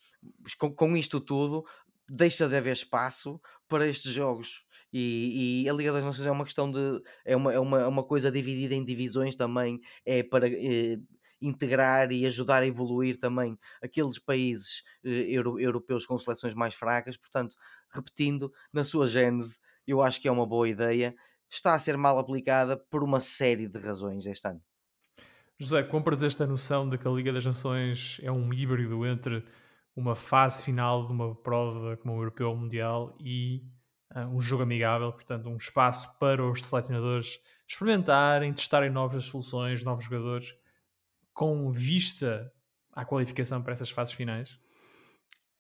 com, com, isto tudo, deixa de haver espaço para estes jogos. E, e, a Liga das Nações é uma questão de. É uma, é uma, é uma coisa dividida em divisões também, é para eh, integrar e ajudar a evoluir também aqueles países eh, euro, europeus com seleções mais fracas. Portanto, repetindo, na sua gênese, eu acho que é uma boa ideia. Está a ser mal aplicada por uma série de razões este ano. José, compras esta noção de que a Liga das Nações é um híbrido entre uma fase final de uma prova como o Europeu Mundial e um jogo amigável, portanto, um espaço para os selecionadores experimentarem, testarem novas soluções, novos jogadores, com vista à qualificação para essas fases finais?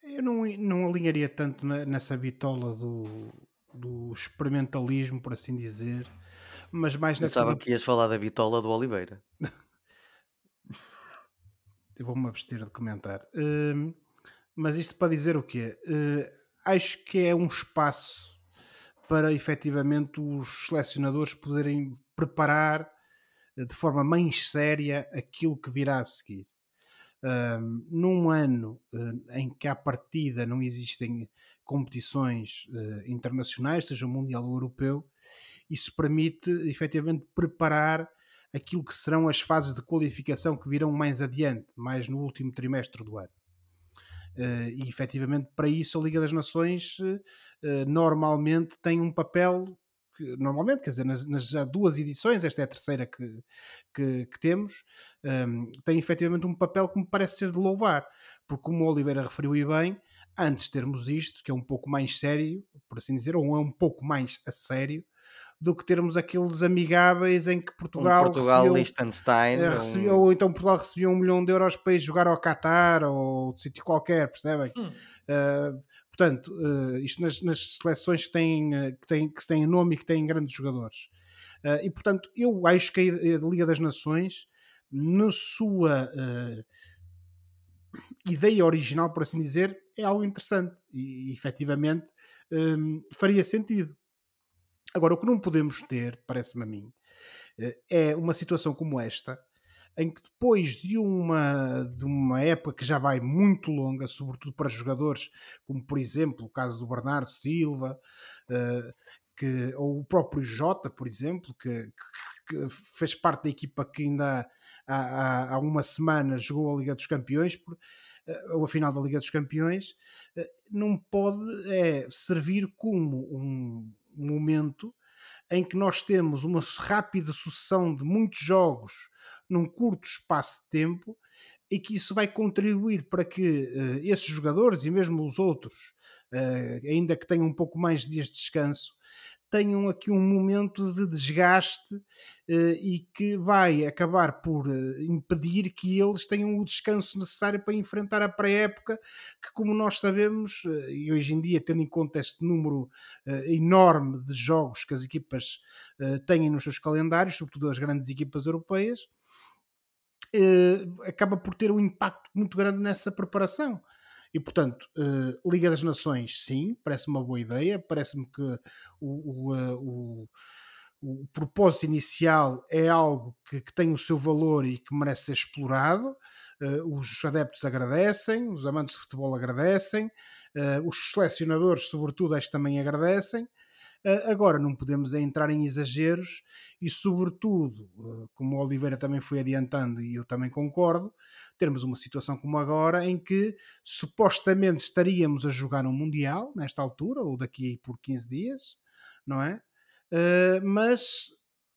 Eu não, não alinharia tanto na, nessa bitola do, do experimentalismo, por assim dizer, mas mais nessa. Pensava que ias falar da bitola do Oliveira. Eu vou-me abster de comentar. Uh, mas isto para dizer o quê? Uh, acho que é um espaço para efetivamente os selecionadores poderem preparar eh, de forma mais séria aquilo que virá a seguir. Uh, num ano uh, em que à partida não existem competições uh, internacionais, seja mundial ou europeu, isso permite efetivamente preparar aquilo que serão as fases de qualificação que virão mais adiante, mais no último trimestre do ano. Uh, e efetivamente, para isso, a Liga das Nações normalmente tem um papel. Que, normalmente, quer dizer, nas, nas, já duas edições, esta é a terceira que, que, que temos, um, ehm, tem efetivamente um papel que me parece ser de louvar, porque, como o Oliveira referiu e bem, antes de termos isto, que é um pouco mais sério, por assim dizer, ou é um pouco mais a sério, do que termos aqueles amigáveis em que Portugal, um Portugal recebeu, Liechtenstein, eh, recebeu, um... ou então Portugal recebia um milhão de euros para ir jogar ao Qatar ou outro sítio qualquer, percebem? Hum. Uh, portanto, uh, isto nas, nas, seleções que têm, que, têm, que têm nome e que têm grandes jogadores. Uh, e portanto, eu acho que a Liga das Nações, na sua ideia original, por assim dizer, é algo interessante e, efetivamente um, faria sentido. Agora, o que não podemos ter, parece-me a mim, eh, é uma situação como esta, em que depois de uma, de uma época que já vai muito longa, sobretudo para jogadores como, por exemplo, o caso do Bernardo Silva, uh, que, ou o próprio Jota, por exemplo, que, que, fez parte da equipa que ainda há, há, há uma semana jogou a Liga dos Campeões, uh, ou a final da Liga dos Campeões, uh, não pode é, servir como um momento em que nós temos uma rápida sucessão de muitos jogos num curto espaço de tempo e que isso vai contribuir para que uh, esses jogadores e mesmo os outros, uh, ainda que tenham um pouco mais de dias de descanso, tenham aqui um momento de desgaste uh, e que vai acabar por uh, impedir que eles tenham o descanso necessário para enfrentar a pré-época, que, como nós sabemos, uh, e hoje em dia, tendo em conta este número enorme de jogos que as equipas têm nos seus calendários, sobretudo as grandes equipas europeias, acaba por ter um impacto muito grande nessa preparação. E portanto, uh, Liga das Nações, sim, parece-me uma boa ideia. Parece-me que o, o, uh, o, o, propósito inicial é algo que, que, tem o seu valor e que merece ser explorado. Uh, os adeptos agradecem, os amantes de futebol agradecem, os selecionadores, sobretudo, acho também agradecem. Agora, não podemos é entrar em exageros e, sobretudo, como o Oliveira também foi adiantando, e eu também concordo, termos uma situação como agora em que supostamente estaríamos a jogar um Mundial nesta altura, ou daqui por 15 dias, não é? Uh, mas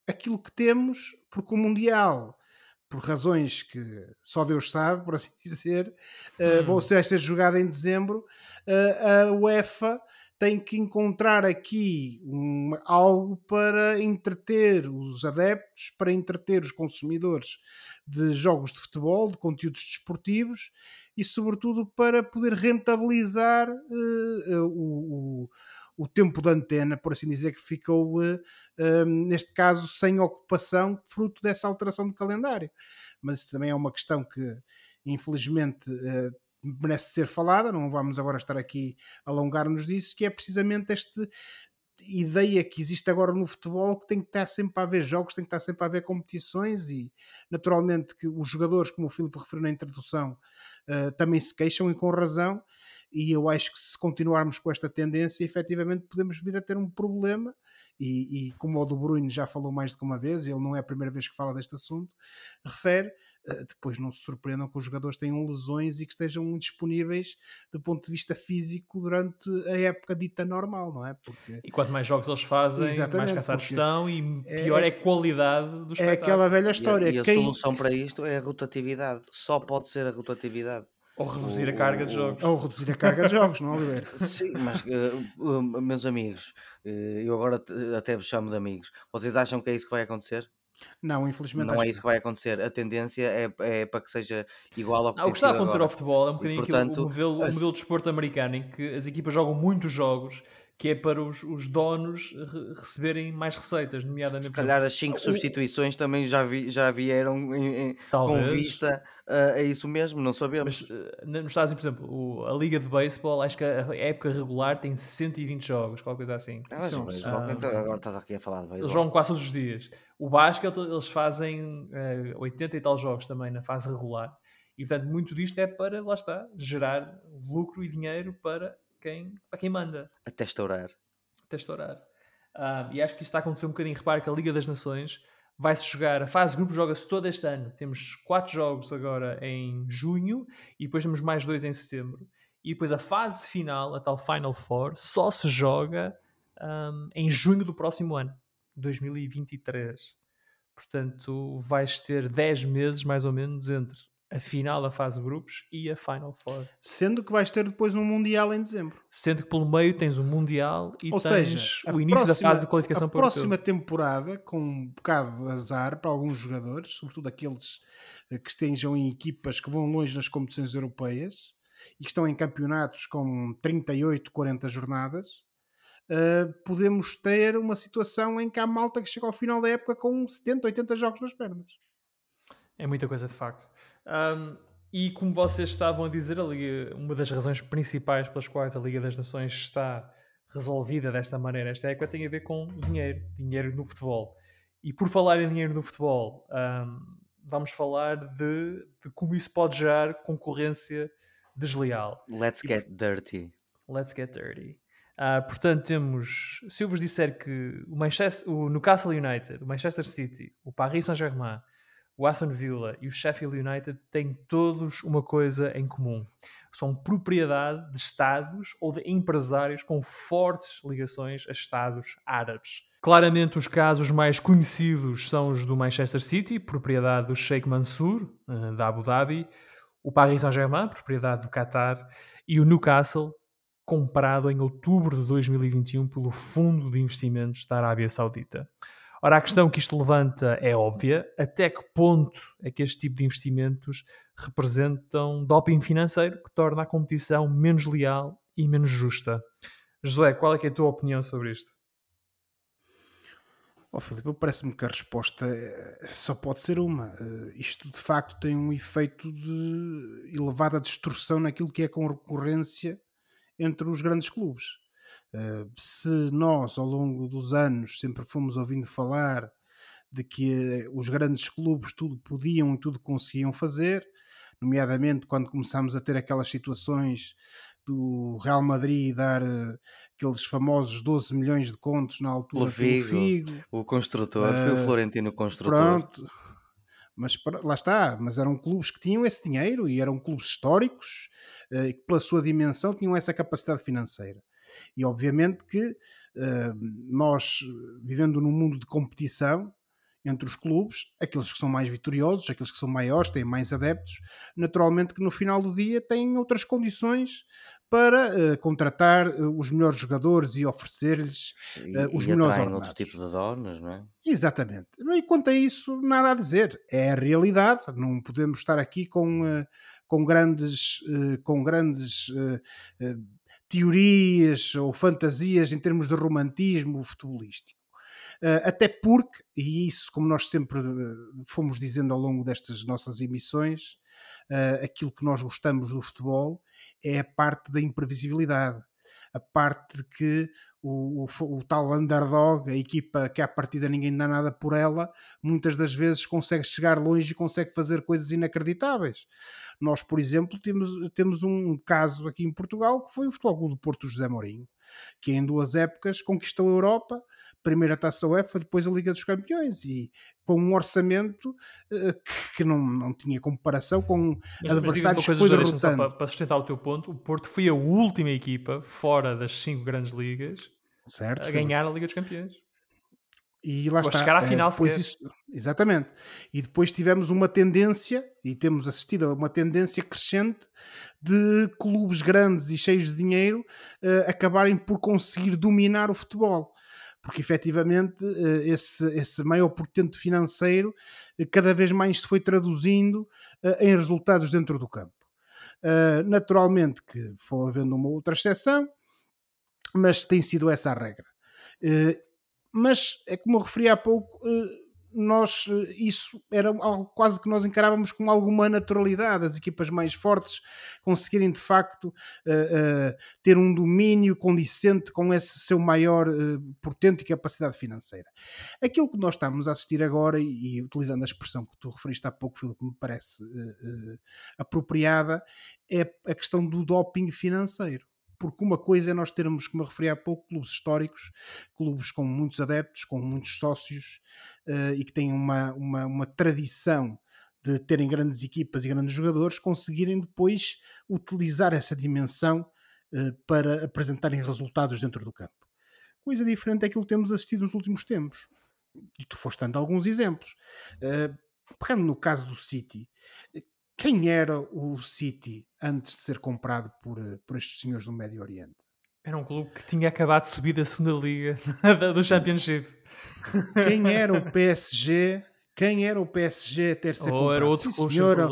aquilo que temos, porque o Mundial, por razões que só Deus sabe, por assim dizer, uh, hum. vão ser, ser jogado em dezembro, uh, a UEFA tem que encontrar aqui um, algo para entreter os adeptos, para entreter os consumidores de jogos de futebol, de conteúdos desportivos e, sobretudo, para poder rentabilizar uh, o, o, o, tempo de antena, por assim dizer, que ficou, uh, neste caso, sem ocupação, fruto dessa alteração de calendário. Mas isso também é uma questão que, infelizmente, uh, merece ser falada, não vamos agora estar aqui alongar-nos disso, que é precisamente esta ideia que existe agora no futebol que tem que estar sempre a haver jogos, tem que estar sempre a haver competições e naturalmente que os jogadores, como o Filipe referiu na introdução, uh, também se queixam e com razão e eu acho que se continuarmos com esta tendência, efetivamente podemos vir a ter um problema e, e como o do Bruno já falou mais que uma vez, ele não é a primeira vez que fala deste assunto, refere depois não se surpreendam que os jogadores tenham lesões e que estejam indisponíveis do ponto de vista físico durante a época dita normal, não é? Porque... E quanto mais jogos eles fazem, Exatamente, mais cansados estão e é pior é, é a qualidade do espetáculo. É aquela velha história. E, a, e a Quem... solução para isto é a rotatividade. Só pode ser a rotatividade. Ou reduzir o, a carga de jogos. Ou reduzir a carga de jogos, não, Oliveira? Sim, mas, uh, uh, meus amigos, uh, eu agora até vos chamo de amigos. Vocês acham que é isso que vai acontecer? Não, infelizmente. Não é isso que vai acontecer. A tendência é, é para que seja igual ao que, ah, o que está a acontecer agora. ao futebol é um bocadinho portanto, o, modelo, o modelo de desporto americano em que as equipas jogam muitos jogos que é para os, os donos re receberem mais receitas, nomeadamente. Se calhar as 5 substituições também já, vi, já vieram em, em, com vista uh, a isso mesmo, não sabemos. Mas uh, nos Estados Unidos, por exemplo, o, a Liga de Beisebol, acho que a época regular tem 120 jogos, qualquer coisa assim. Ah, mas, mas, uh, então agora estás aqui a falar de beisebol. Eles jogam quase todos os dias. O basquete, eles fazem uh, eh, 80 e tal jogos também na fase regular. E portanto, muito disto é para, lá está, gerar lucro e dinheiro para quem, para quem manda. Até estourar. Até estourar. Uh, e acho que isto está a acontecer um bocadinho. Repare que a Liga das Nações vai-se jogar, a fase de grupo joga-se todo este ano. Temos quatro jogos agora em junho e depois temos mais dois em setembro. E depois a fase final, a tal Final Four, só se joga um, em junho do próximo ano, 2023. Portanto, vais ter 10 meses mais ou menos entre a final da fase de grupos e a Final Four. Sendo que vais ter depois um Mundial em dezembro. Sendo que pelo meio tens o um Mundial e Ou tens seja, o início próxima, da fase de qualificação a para a próxima temporada, com um bocado de azar para alguns jogadores, sobretudo aqueles eh, que estejam em equipas que vão longe nas competições europeias e que estão em campeonatos com 38, 40 jornadas, uh, podemos ter uma situação em que há malta que chega ao final da época com 70, 80 jogos nas pernas. É muita coisa de facto. Um, E como vocês estavam a dizer, a Liga, uma das razões principais pelas quais a Liga das Nações está resolvida desta maneira, esta época, tem a ver com dinheiro, dinheiro no futebol. E por falar em dinheiro no futebol, um, vamos falar de, de, como isso pode gerar concorrência desleal. Let's e, get dirty. Let's get dirty. Uh, portanto, temos, se eu vos disser que o, Manchester, o Newcastle United, o Manchester City, o Paris Saint-Germain, o Aston Villa e o Sheffield United têm todos uma coisa em comum. São propriedade de Estados ou de empresários com fortes ligações a Estados árabes. Claramente, os casos mais conhecidos são os do Manchester City, propriedade do Sheikh Mansour, eh, da Abu Dhabi, o Paris Saint-Germain, propriedade do Qatar, e o Newcastle, comprado em outubro de 2021 pelo Fundo de Investimentos da Arábia Saudita. Ora, a questão que isto levanta é óbvia. Até que ponto é que este tipo de investimentos representam doping financeiro que torna a competição menos leal e menos justa? José, qual é, é a tua opinião sobre isto? Oh, Filipe, parece-me que a resposta é, só pode ser uma. Uh, isto de facto tem um efeito de elevada distorção naquilo que é a concorrência entre os grandes clubes. Uh, se nós, ao longo dos anos, sempre fomos ouvindo falar de que uh, os grandes clubes tudo podiam e tudo conseguiam fazer, nomeadamente quando começámos a ter aquelas situações do Real Madrid dar uh, aqueles famosos 12 milhões de contos na altura do Figo, o construtor, foi o Florentino construtor. Pronto, mas lá está, mas eram clubes que tinham esse dinheiro e eram clubes históricos e que pela sua dimensão tinham essa capacidade financeira. E obviamente que uh, nós, vivendo num mundo de competição entre os clubes, aqueles que são mais vitoriosos, aqueles que são maiores, têm mais adeptos, naturalmente que no final do dia têm outras condições para uh, contratar uh, os melhores jogadores e oferecer-lhes uh, os e melhores ordenados. outro tipo de donos, não é? Exatamente. E quanto a isso, nada a dizer. É a realidade. Não podemos estar aqui com, com grandes, com grandes teorias ou fantasias em termos de romantismo futebolístico. Uh, até porque, e isso, como nós sempre uh, fomos dizendo ao longo destas nossas emissões, uh, aquilo que nós gostamos do futebol é a parte da imprevisibilidade, a parte de que o, o, o, tal underdog, a equipa que à partida ninguém dá nada por ela, muitas das vezes consegue chegar longe e consegue fazer coisas inacreditáveis. Nós, por exemplo, temos, temos um caso aqui em Portugal que foi o Futebol Clube do Porto José Mourinho, que em duas épocas conquistou a Europa, primeiro a Taça UEFA, depois a Liga dos Campeões, e com um orçamento uh, que não, não tinha comparação com mas, adversários mas que foi derrotando. Para, para, sustentar o teu ponto, o Porto foi a última equipa fora das cinco grandes ligas certo, a ganhar a Liga dos Campeões. E lá está. chegar à eh, final depois isso, exatamente. E depois tivemos uma tendência, e temos assistido a uma tendência crescente de clubes grandes e cheios de dinheiro uh, acabarem por conseguir dominar o futebol porque efetivamente eh, esse, esse maior portento financeiro eh, cada vez mais se foi traduzindo eh, em resultados dentro do campo. Naturalmente que foi havendo uma outra exceção, mas tem sido essa a regra. Mas é como eu referi há pouco, nós eh, isso era algo quase que nós encarávamos com alguma naturalidade, as equipas mais fortes conseguirem de facto uh, uh, ter um domínio condicente com esse seu maior uh, portento e capacidade financeira. Aquilo que nós estamos a assistir agora, e, e utilizando a expressão que tu referiste há pouco, Filipe, que me parece apropriada, é a questão do doping financeiro porque uma coisa é nós termos, como eu referi há pouco, clubes históricos, clubes com muitos adeptos, com muitos sócios uh, e que têm uma, uma, uma tradição de terem grandes equipas e grandes jogadores, conseguirem depois utilizar essa dimensão uh, para apresentarem resultados dentro do campo. Coisa diferente é aquilo que temos assistido nos últimos tempos. E tu foste dando alguns exemplos. Uh, pegando no caso do City, quem era o City antes de ser comprado por, eh, por estes senhores do Médio Oriente? Era um clube que tinha acabado de subir da segunda liga do Championship. Quem era o PSG? Quem era o PSG a ter ser Ou comprado? era outro Sim, senhora,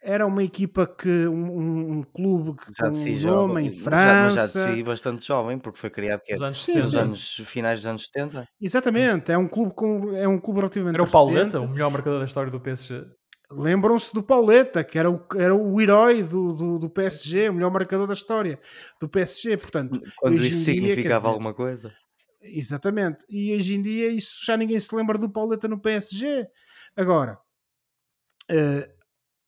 era uma equipa que um, um clube que, com um nome em França. Mas já de si bastante jovem, porque foi criado que é nos anos, sim, nos anos finais dos anos 70. Exatamente, é um clube com é um clube relativamente Era o Pauleta, o melhor marcador da história do PSG. Lembram-se do Pauleta, que era o, era o herói do, do, do PSG, o melhor marcador da história do PSG. Portanto, Quando hoje isso dia, significava dizer, alguma coisa. Exatamente. E hoje em dia isso já ninguém se lembra do Pauleta no PSG. Agora, eh,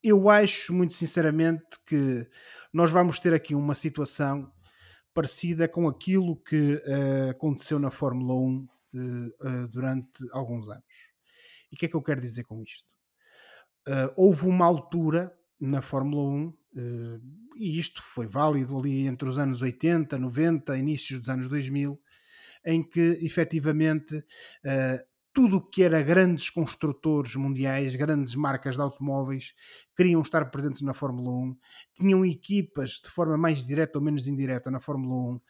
eu acho muito sinceramente que nós vamos ter aqui uma situação parecida com aquilo que eh, aconteceu na Fórmula 1 eh, eh, durante alguns anos. E o que é que eu quero dizer com isto? Eh, houve uma altura na Fórmula 1, eh, e isto foi válido ali entre os anos 80, 90, inícios dos anos 2000, em que efetivamente eh, tudo o que era grandes construtores mundiais, grandes marcas de automóveis, queriam estar presentes na Fórmula 1, tinham equipas de forma mais direta ou menos indireta na Fórmula 1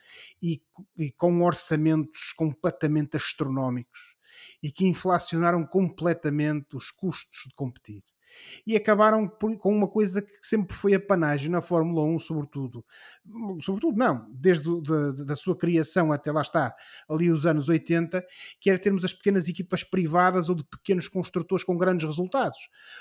e, e com orçamentos completamente astronómicos e que inflacionaram completamente os custos de competir e acabaram por- com uma coisa que sempre foi apanágio na Fórmula 1, sobretudo. Sobretudo, não, desde o- da, sua criação até lá está, ali os anos 80, que era termos as pequenas equipas privadas ou de pequenos construtores com grandes resultados.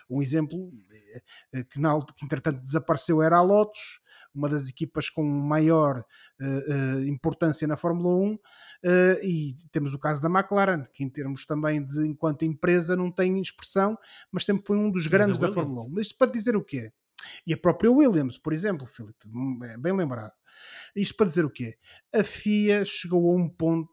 Um exemplo eh, eh, que, na, que entretanto desapareceu era a Lotus, uma das equipas com maior eh, importância na Fórmula 1, eh, e temos o caso da McLaren, que em termos também de enquanto empresa não tem expressão, mas sempre foi um dos Temos grandes da. Fórmula 1. Mas isto para dizer o quê? E a própria Williams, por exemplo, Filipe, hum, é bem lembrado. Isto para dizer o quê? A FIA chegou a um ponto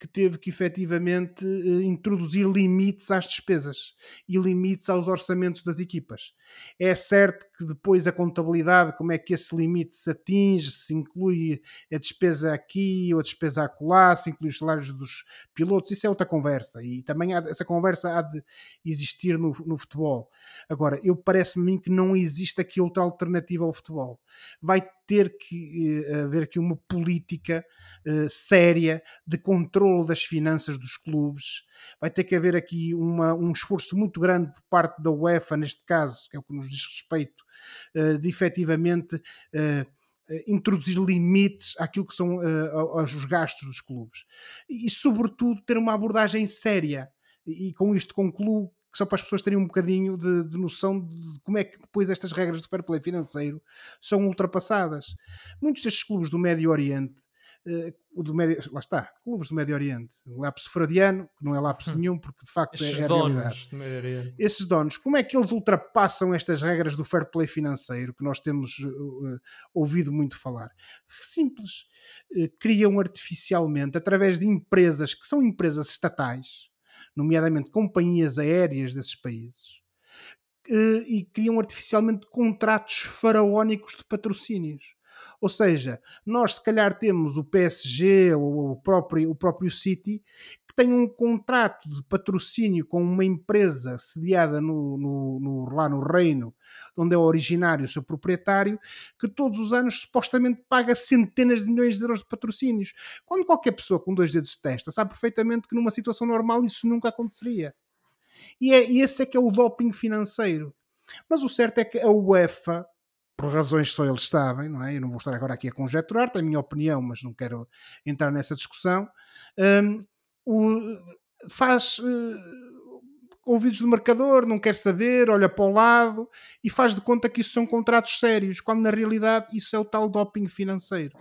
que teve que efetivamente eh, introduzir limites às despesas e limites aos orçamentos das equipas. É certo que depois a contabilidade, como é que esse limite se atinge, se inclui a despesa aqui ou a despesa acolá, se inclui os salários dos pilotos, isso é outra conversa e também há- essa conversa há de existir no, no futebol. Agora, eu parece-me que não existe aqui outra alternativa ao futebol. Vai ter que eh, haver aqui uma política eh, séria de controle das finanças dos clubes. Vai ter que haver aqui uma- um esforço muito grande por parte da UEFA, neste caso, que é o que nos diz respeito, eh, de efetivamente introduzir limites àquilo que são aos os gastos dos clubes. E, sobretudo, ter uma abordagem séria. E com isto concluo que só para as pessoas terem um bocadinho de, de noção de como é que depois estas regras do fair play financeiro são ultrapassadas. Muitos destes clubes do Médio Oriente eh, o do Médio, lá está, clubes do Médio Oriente, o lapso freudiano, que não é lapso Hum. nenhum, porque de facto Estes é, é a realidade. Oriente. Esses donos, como é que eles ultrapassam estas regras do fair play financeiro que nós temos uh, ouvido muito falar? Simples. Uh, criam artificialmente, através de empresas que são empresas estatais, nomeadamente companhias aéreas desses países, e criam artificialmente contratos faraónicos de patrocínios. Ou seja, nós se calhar temos o PSG ou o próprio, o próprio City tem um contrato de patrocínio com uma empresa sediada no, no- no- lá no Reino, onde é originário o seu proprietário, que todos os anos supostamente paga centenas de milhões de euros de patrocínios. Quando qualquer pessoa com dois dedos de testa sabe perfeitamente que numa situação normal isso nunca aconteceria. E, é, esse é que é o doping financeiro. Mas o certo é que a UEFA, por razões só eles sabem, não é? Eu não vou estar agora aqui a conjecturar, tenho a minha opinião, mas não quero entrar nessa discussão. hum, o- faz eh, ouvidos do marcador, não quer saber, olha para o lado e faz de conta que isso são contratos sérios, quando na realidade isso é o tal doping financeiro.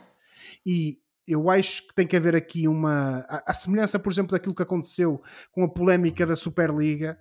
E eu acho que tem que haver aqui uma. A, a semelhança, por exemplo, daquilo que aconteceu com a polémica da Superliga,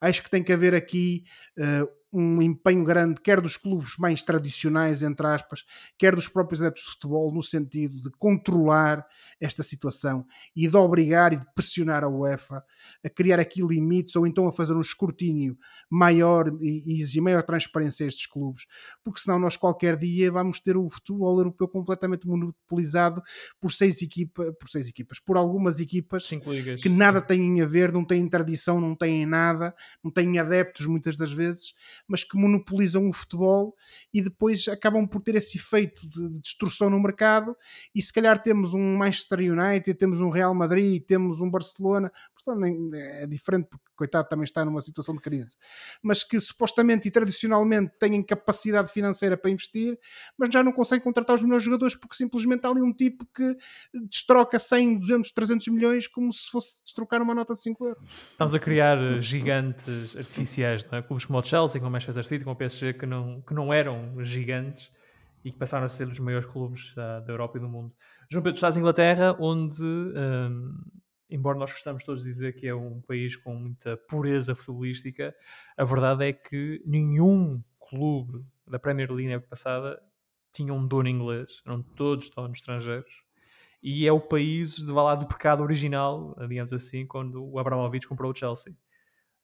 acho que tem que haver aqui eh, um empenho grande, quer dos clubes mais tradicionais, entre aspas, quer dos próprios adeptos de futebol, no sentido de controlar esta situação e de obrigar e de pressionar a UEFA a criar aqui limites ou então a fazer um escrutínio maior e, exigir maior transparência a estes clubes, porque senão nós qualquer dia vamos ter o futebol europeu completamente monopolizado por seis, equipa, por seis equipas, por algumas equipas Cinco ligas. que nada têm a ver, não têm tradição, não têm nada, não têm adeptos muitas das vezes, mas que monopolizam o futebol e depois acabam por ter esse efeito de destruição no mercado. E se calhar temos um Manchester United, temos um Real Madrid, temos um Barcelona, nem, é diferente porque coitado também está numa situação de crise, mas que supostamente e tradicionalmente têm capacidade financeira para investir, mas já não conseguem contratar os melhores jogadores porque simplesmente há ali um tipo que destroca 100, 200, 300 milhões como se fosse destrocar uma nota de 5 euros. Estamos a criar eh, gigantes artificiais, não é? clubes como o Chelsea, como o Manchester City, como o PSG, que não, que não eram gigantes e que passaram a ser os maiores clubes da, da Europa e do mundo. João Pedro, estás em Inglaterra, onde, um, embora nós gostamos todos de dizer que é um país com muita pureza futebolística, a verdade é que nenhum clube da Premier League na época passada tinha um dono inglês, eram todos donos estrangeiros. E é o país de lá do pecado original, digamos assim, quando o Abramovich comprou o Chelsea.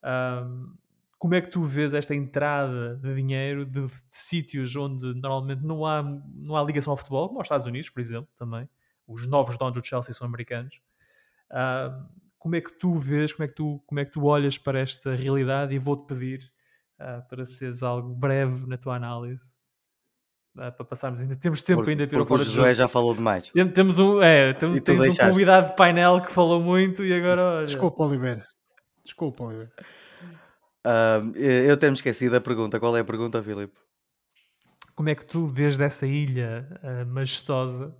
Um, como é que tu vês esta entrada de dinheiro de, de, sítios onde normalmente não há, não há ligação ao futebol, como aos Estados Unidos, por exemplo, também. Os novos donos do Chelsea são americanos. Uh, como é que tu vês, como é que tu, como é que tu olhas para esta realidade e vou-te pedir uh, para seres algo breve na tua análise. Uh, para passarmos ainda temos tempo porque, ainda para o Josué já falou demais Tem, temos um é tem, tens um convidado de painel que falou muito e agora olha. desculpa Oliveira desculpa Oliveira Uh, eu até me esqueci da pergunta. Qual é a pergunta, Filipe? Como é que tu, desde essa ilha uh, majestosa,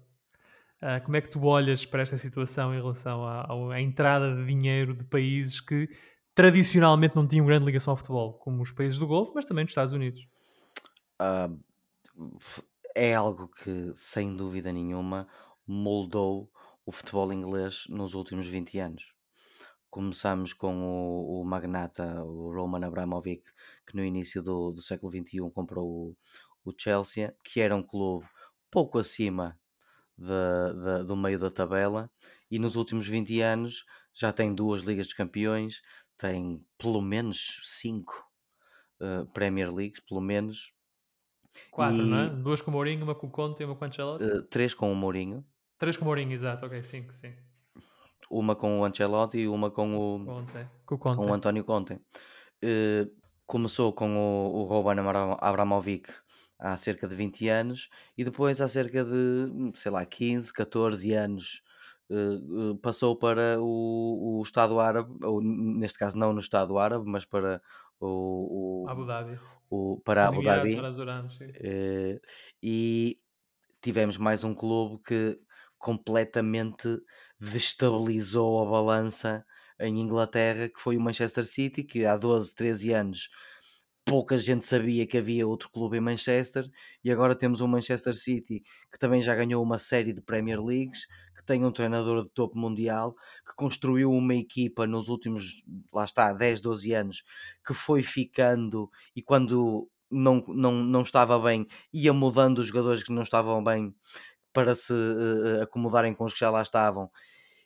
uh, como é que tu olhas para esta situação em relação à, à, entrada de dinheiro de países que tradicionalmente não tinham grande ligação ao futebol, como os países do Golfo, mas também dos Estados Unidos? é algo que, sem dúvida nenhuma, moldou o futebol inglês nos últimos 20 anos começamos com o, o, magnata, o Roman Abramovich, que no início do, do século XXI comprou o, o, Chelsea, que era um clube pouco acima do meio da tabela, e nos últimos 20 anos já tem duas Ligas dos Campeões, tem pelo menos cinco uh, Premier Leagues, pelo menos. Quatro, e, não é? Duas com o Mourinho, uma com o Conte e uma com o Ancelotti? Uh, três com o Mourinho. Três com o Mourinho, exato, ok, cinco, sim uma com o Ancelotti e uma com o, Conte. Com, o Conte. com o António Conte. Uh, começou com o, o Roman Abramovic há cerca de 20 anos e depois há cerca de, sei lá, 15, 14 anos uh, uh, passou para o, o Estado Árabe, ou neste caso não no Estado Árabe, mas para o, o Abu Dhabi. O, para Os Abu Dhabi. e tivemos mais um clube que completamente destabilizou a balança em Inglaterra, que foi o Manchester City, que há 12, 13 anos pouca gente sabia que havia outro clube em Manchester e agora temos um Manchester City que também já ganhou uma série de Premier Leagues, que tem um treinador de topo mundial, que construiu uma equipa nos últimos, lá está, 10, 12 anos, que foi ficando e quando não, não, não estava bem ia mudando os jogadores que não estavam bem para se uh, acomodarem com os que já lá estavam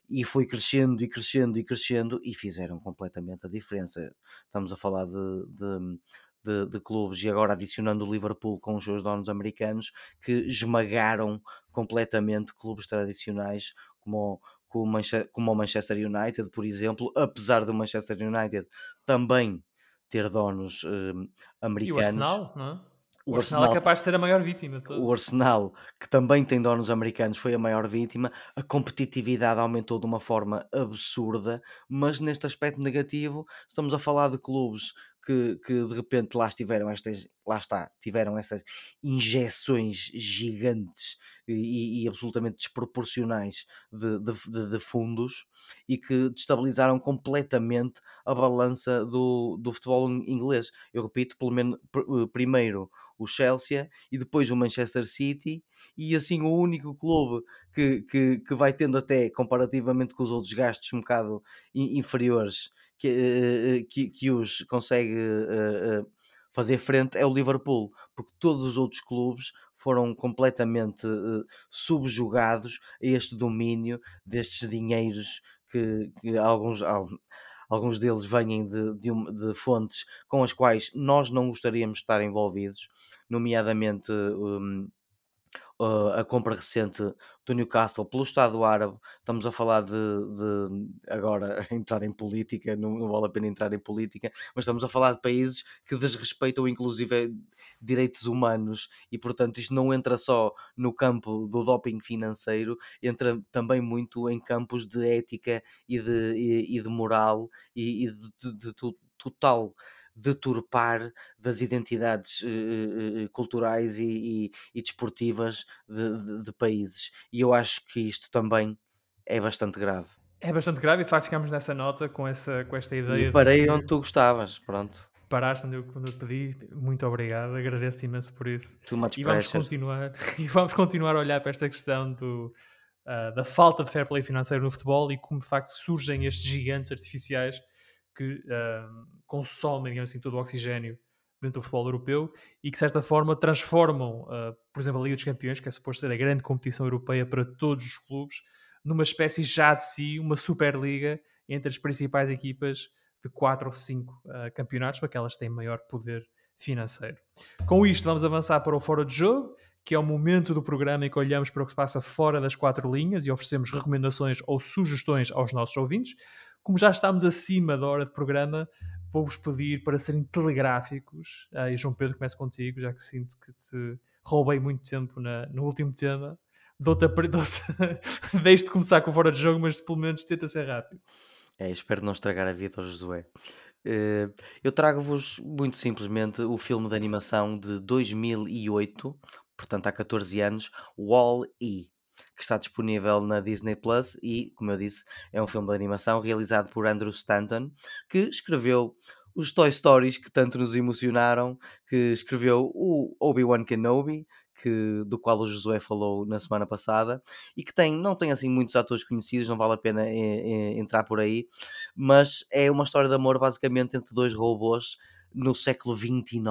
e foi crescendo e crescendo e crescendo e fizeram completamente a diferença. Estamos a falar de, de, de, de, clubes e agora adicionando o Liverpool com os seus donos americanos que esmagaram completamente clubes tradicionais como, como, como o Manchester United, por exemplo, apesar do Manchester United também ter donos uh, americanos. E o Arsenal, não é? O, Arsenal, Arsenal, é capaz de ser a maior vítima. O Arsenal, que também tem donos americanos, foi a maior vítima. A competitividade aumentou de uma forma absurda, mas neste aspecto negativo, estamos a falar de clubes que, que de repente lá estiveram estas, lá está, tiveram essas injeções gigantes e, e absolutamente desproporcionais de, de, de, fundos e que destabilizaram completamente a balança do, do futebol inglês. Eu repito, pelo menos eh, primeiro o Chelsea e depois o Manchester City, e assim o único clube que, que, que vai tendo até comparativamente com os outros gastos um bocado inferiores que, eh, eh, que, que os consegue fazer frente é o Liverpool, porque todos os outros clubes foram completamente subjugados a este domínio destes dinheiros que, que alguns, alguns deles vêm de, de, de, fontes com as quais nós não gostaríamos de estar envolvidos, nomeadamente um, uh, a compra recente do Newcastle pelo Estado Árabe. Estamos a falar de, de agora entrar em política, não, não, vale a pena entrar em política, mas estamos a falar de países que desrespeitam inclusive direitos humanos e, portanto, isto não entra só no campo do doping financeiro, entra também muito em campos de ética e de, e, e de moral e, e de, de, de total deturpar das identidades uh, culturais e, e, e desportivas de, de, de, países. E eu acho que isto também é bastante grave. É bastante grave e de facto ficamos nessa nota com, essa, com esta ideia. E parei que... onde tu gostavas, pronto. Paraste onde eu, quando eu pedi, muito obrigado, agradeço-te imenso por isso. Too much e vamos continuar E vamos continuar a olhar para esta questão do, uh, da falta de fair play financeiro no futebol e como de facto surgem estes gigantes artificiais que consomem, digamos assim, todo o oxigênio dentro do futebol europeu e que, de certa forma, transformam, uh, por exemplo, a Liga dos Campeões, que é suposto ser a grande competição europeia para todos os clubes, numa espécie já de si, uma Superliga entre as principais equipas de 4 ou 5 uh, campeonatos, para que elas têm maior poder financeiro. Com isto, vamos avançar para o Fora de Jogo, que é o momento do programa em que olhamos para o que se passa fora das quatro linhas e oferecemos recomendações ou sugestões aos nossos ouvintes. Como já estamos acima da hora de programa, vou-vos pedir para serem telegráficos. Ah, e João Pedro, começo contigo, já que sinto que te roubei muito tempo na, no último tema. Dou-te a... Deixe-te começar com fora de jogo, mas pelo menos tenta ser rápido. É, espero não estragar a vida ao Josué. Uh, eu trago-vos muito simplesmente o filme de animação de 2008, portanto há 14 anos, Wall-E que está disponível na Disney Plus e, como eu disse, é um filme de animação realizado por Andrew Stanton, que escreveu os Toy Stories que tanto nos emocionaram, que escreveu o Obi-Wan Kenobi, que, do qual o Josué falou na semana passada, e que tem, não tem assim muitos atores conhecidos, não vale a pena é, é, entrar por aí, mas é uma história de amor basicamente entre dois robôs no século XXIX,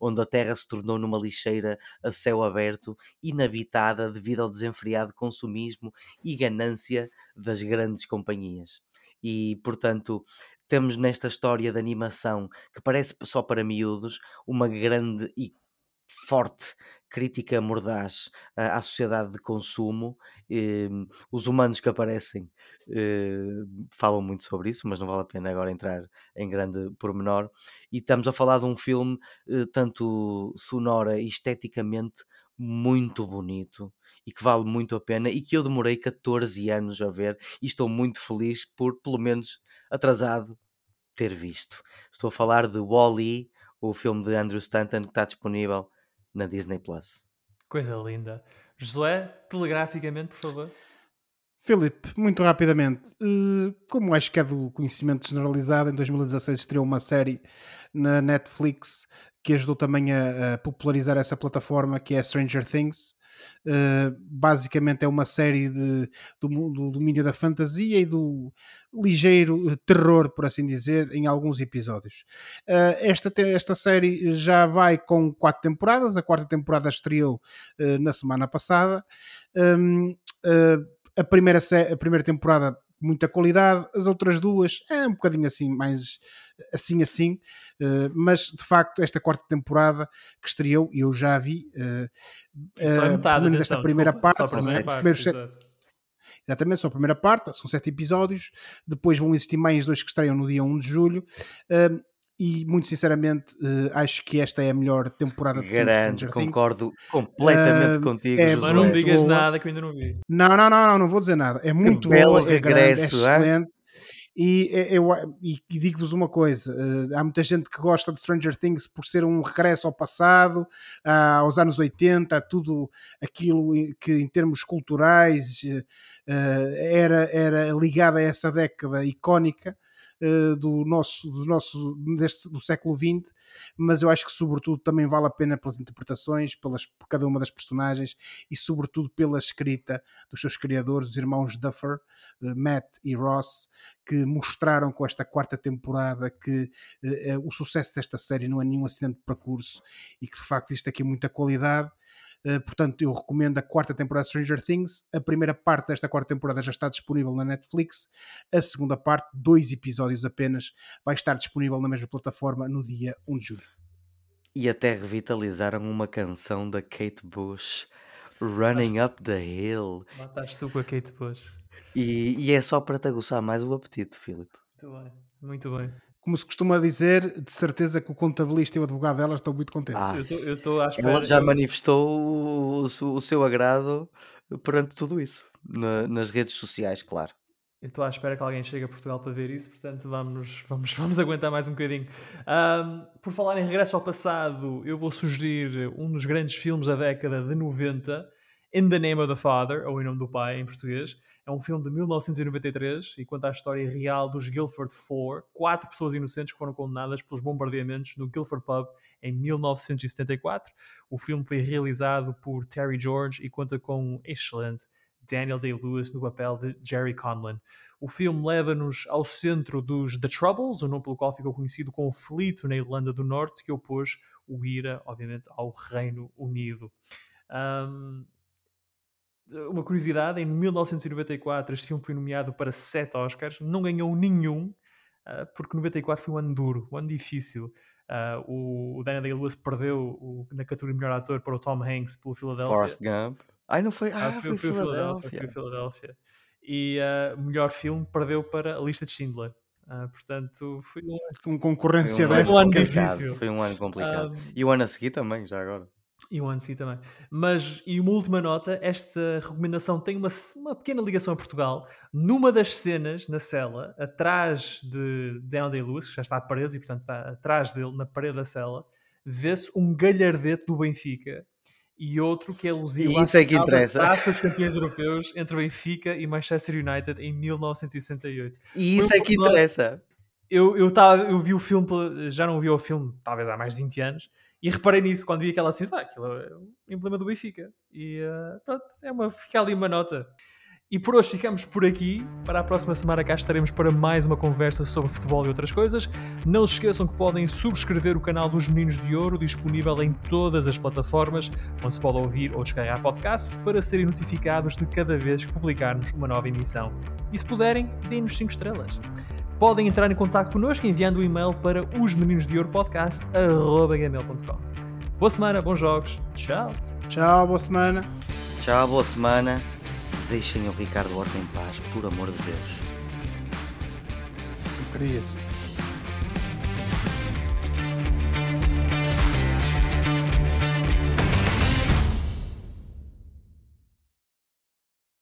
onde a Terra se tornou numa lixeira a céu aberto, inabitada devido ao desenfreado consumismo e ganância das grandes companhias. E, portanto, temos nesta história de animação que parece só para miúdos uma grande e forte crítica mordaz à, sociedade de consumo. Ehm, os humanos que aparecem eh, falam muito sobre isso, mas não vale a pena agora entrar em grande pormenor. E estamos a falar de um filme eh, tanto sonora e esteticamente muito bonito e que vale muito a pena e que eu demorei 14 anos a ver e estou muito feliz por, pelo menos atrasado, ter visto. Estou a falar de Wall-E, o filme de Andrew Stanton que está disponível na Disney Plus. Coisa linda. Josué, telegraficamente, por favor. Filipe, muito rapidamente, eh, como acho que é do conhecimento generalizado, em 2016 estreou uma série na Netflix que ajudou também a, a popularizar essa plataforma, que é Stranger Things. Uh, basicamente é uma série de, do, do, domínio da fantasia e do ligeiro eh, terror, por assim dizer, em alguns episódios. Uh, esta, esta série já vai com quatro temporadas, a quarta temporada estreou uh, na semana passada. Um, a, primeira, a primeira temporada muita qualidade, as outras duas é um bocadinho assim, mais assim assim, uh, mas de facto esta quarta temporada que estreou, eu já vi, uh, só metade, pelo menos esta primeira desculpa, parte, só a primeira parte sete, exatamente, só a primeira parte, são sete episódios, depois vão existir mais dois que estreiam no dia 1 de julho, e muito sinceramente uh, acho que esta é a melhor temporada de Grande, concordo completamente uh, contigo. É, mas não digas boa. nada que eu ainda não vi. Não, não, não, não, não vou dizer nada. É muito que boa, é regresso, grande, é excelente. E eu e, e digo-vos uma coisa: uh, há muita gente que gosta de Stranger Things por ser um regresso ao passado, uh, aos anos 80, tudo aquilo que em termos culturais uh, era, era ligado a essa década icónica. Uh, do nosso, do nosso deste, do século XX, mas eu acho que sobretudo também vale a pena pelas interpretações, pelas, por cada uma das personagens e sobretudo pela escrita dos seus criadores, os irmãos Duffer, uh, Matt e Ross, que mostraram com esta quarta temporada que uh, o sucesso desta série não é nenhum acidente de percurso e que de facto isto aqui é muita qualidade eh, portanto, eu recomendo a quarta temporada de Stranger Things. A primeira parte desta quarta temporada já está disponível na Netflix. A segunda parte, dois episódios apenas, vai estar disponível na mesma plataforma no dia 1 de julho. E até revitalizaram uma canção da Kate Bush Running Up the Hill. Lá estás tu com a Kate Bush. E, e é só para te aguçar mais o apetite, Filipe. Muito bem, muito bem. Como se costuma dizer, de certeza que o contabilista e o advogado dela estão muito contentes. Ah, Eu estou à espera. ela já manifestou o, o seu- agrado perante tudo isso. na- nas redes sociais, claro. Eu estou à espera que alguém chegue a Portugal para ver isso, portanto vamos, vamos, vamos aguentar mais um bocadinho. Ahm, por falar em regresso ao passado, eu vou sugerir um dos grandes filmes da década de 90, In the Name of the Father, ou Em Nome do Pai, em português. É um filme de 1993 e conta a história real dos Guildford Four, quatro pessoas inocentes que foram condenadas pelos bombardeamentos no Guildford Pub em 1974. O filme foi realizado por Terry George e conta com um excelente Daniel Day-Lewis no papel de Jerry Conlon. O filme leva-nos ao centro dos The Troubles, o nome pelo qual ficou conhecido o conflito na Irlanda do Norte, que opôs o IRA, obviamente, ao Reino Unido. Um, uma curiosidade, em 1994 este filme foi nomeado para sete Oscars, não ganhou nenhum, uh, porque 94 foi um ano duro, um ano difícil. Uh, o, o Daniel Day-Lewis perdeu o, na categoria de melhor ator para o Tom Hanks pelo Philadelphia. Forrest Gump. Ai, não foi. Ah, Ah, foi, foi, foi Philadelphia. Foi. E uh, melhor filme perdeu para a lista de Schindler. Uh, portanto, foi um, Com concorrência Foi um, dessa. um ano difícil. Foi um ano complicado. um, E o ano a seguir também, já agora. E o ano sim também. Mas, e uma última nota, esta recomendação tem uma, uma pequena ligação a Portugal. Numa das cenas, na cela, atrás de Daniel Day-Lewis, que já está preso e, portanto, está atrás dele, na parede da cela, vê-se um galhardete do Benfica e outro que é alusivo isso é que interessa. Taça dos Campeões Europeus entre Benfica e Manchester United em 1968. E isso Foi é que interessa. eu, eu, tava, eu vi o filme, já não vi o filme, talvez há mais de 20 anos, e reparei nisso quando vi aquela decisão. Ah, aquilo é um emblema do Benfica. E eh, pronto, é uma, fica ali uma nota. E por hoje ficamos por aqui. Para a próxima semana cá estaremos para mais uma conversa sobre futebol e outras coisas. Não se esqueçam que podem subscrever o canal dos Meninos de Ouro, disponível em todas as plataformas onde se pode ouvir ou descarregar podcasts, para serem notificados de cada vez que publicarmos uma nova emissão. E se puderem, deem-nos 5 estrelas. Podem entrar em contato connosco enviando o e-mail para os meninos de ouro podcast.gmail.com. Boa semana, bons jogos, tchau! Tchau, boa semana. Tchau, boa semana. Deixem o Ricardo Horta em paz, por amor de Deus. Tu querias.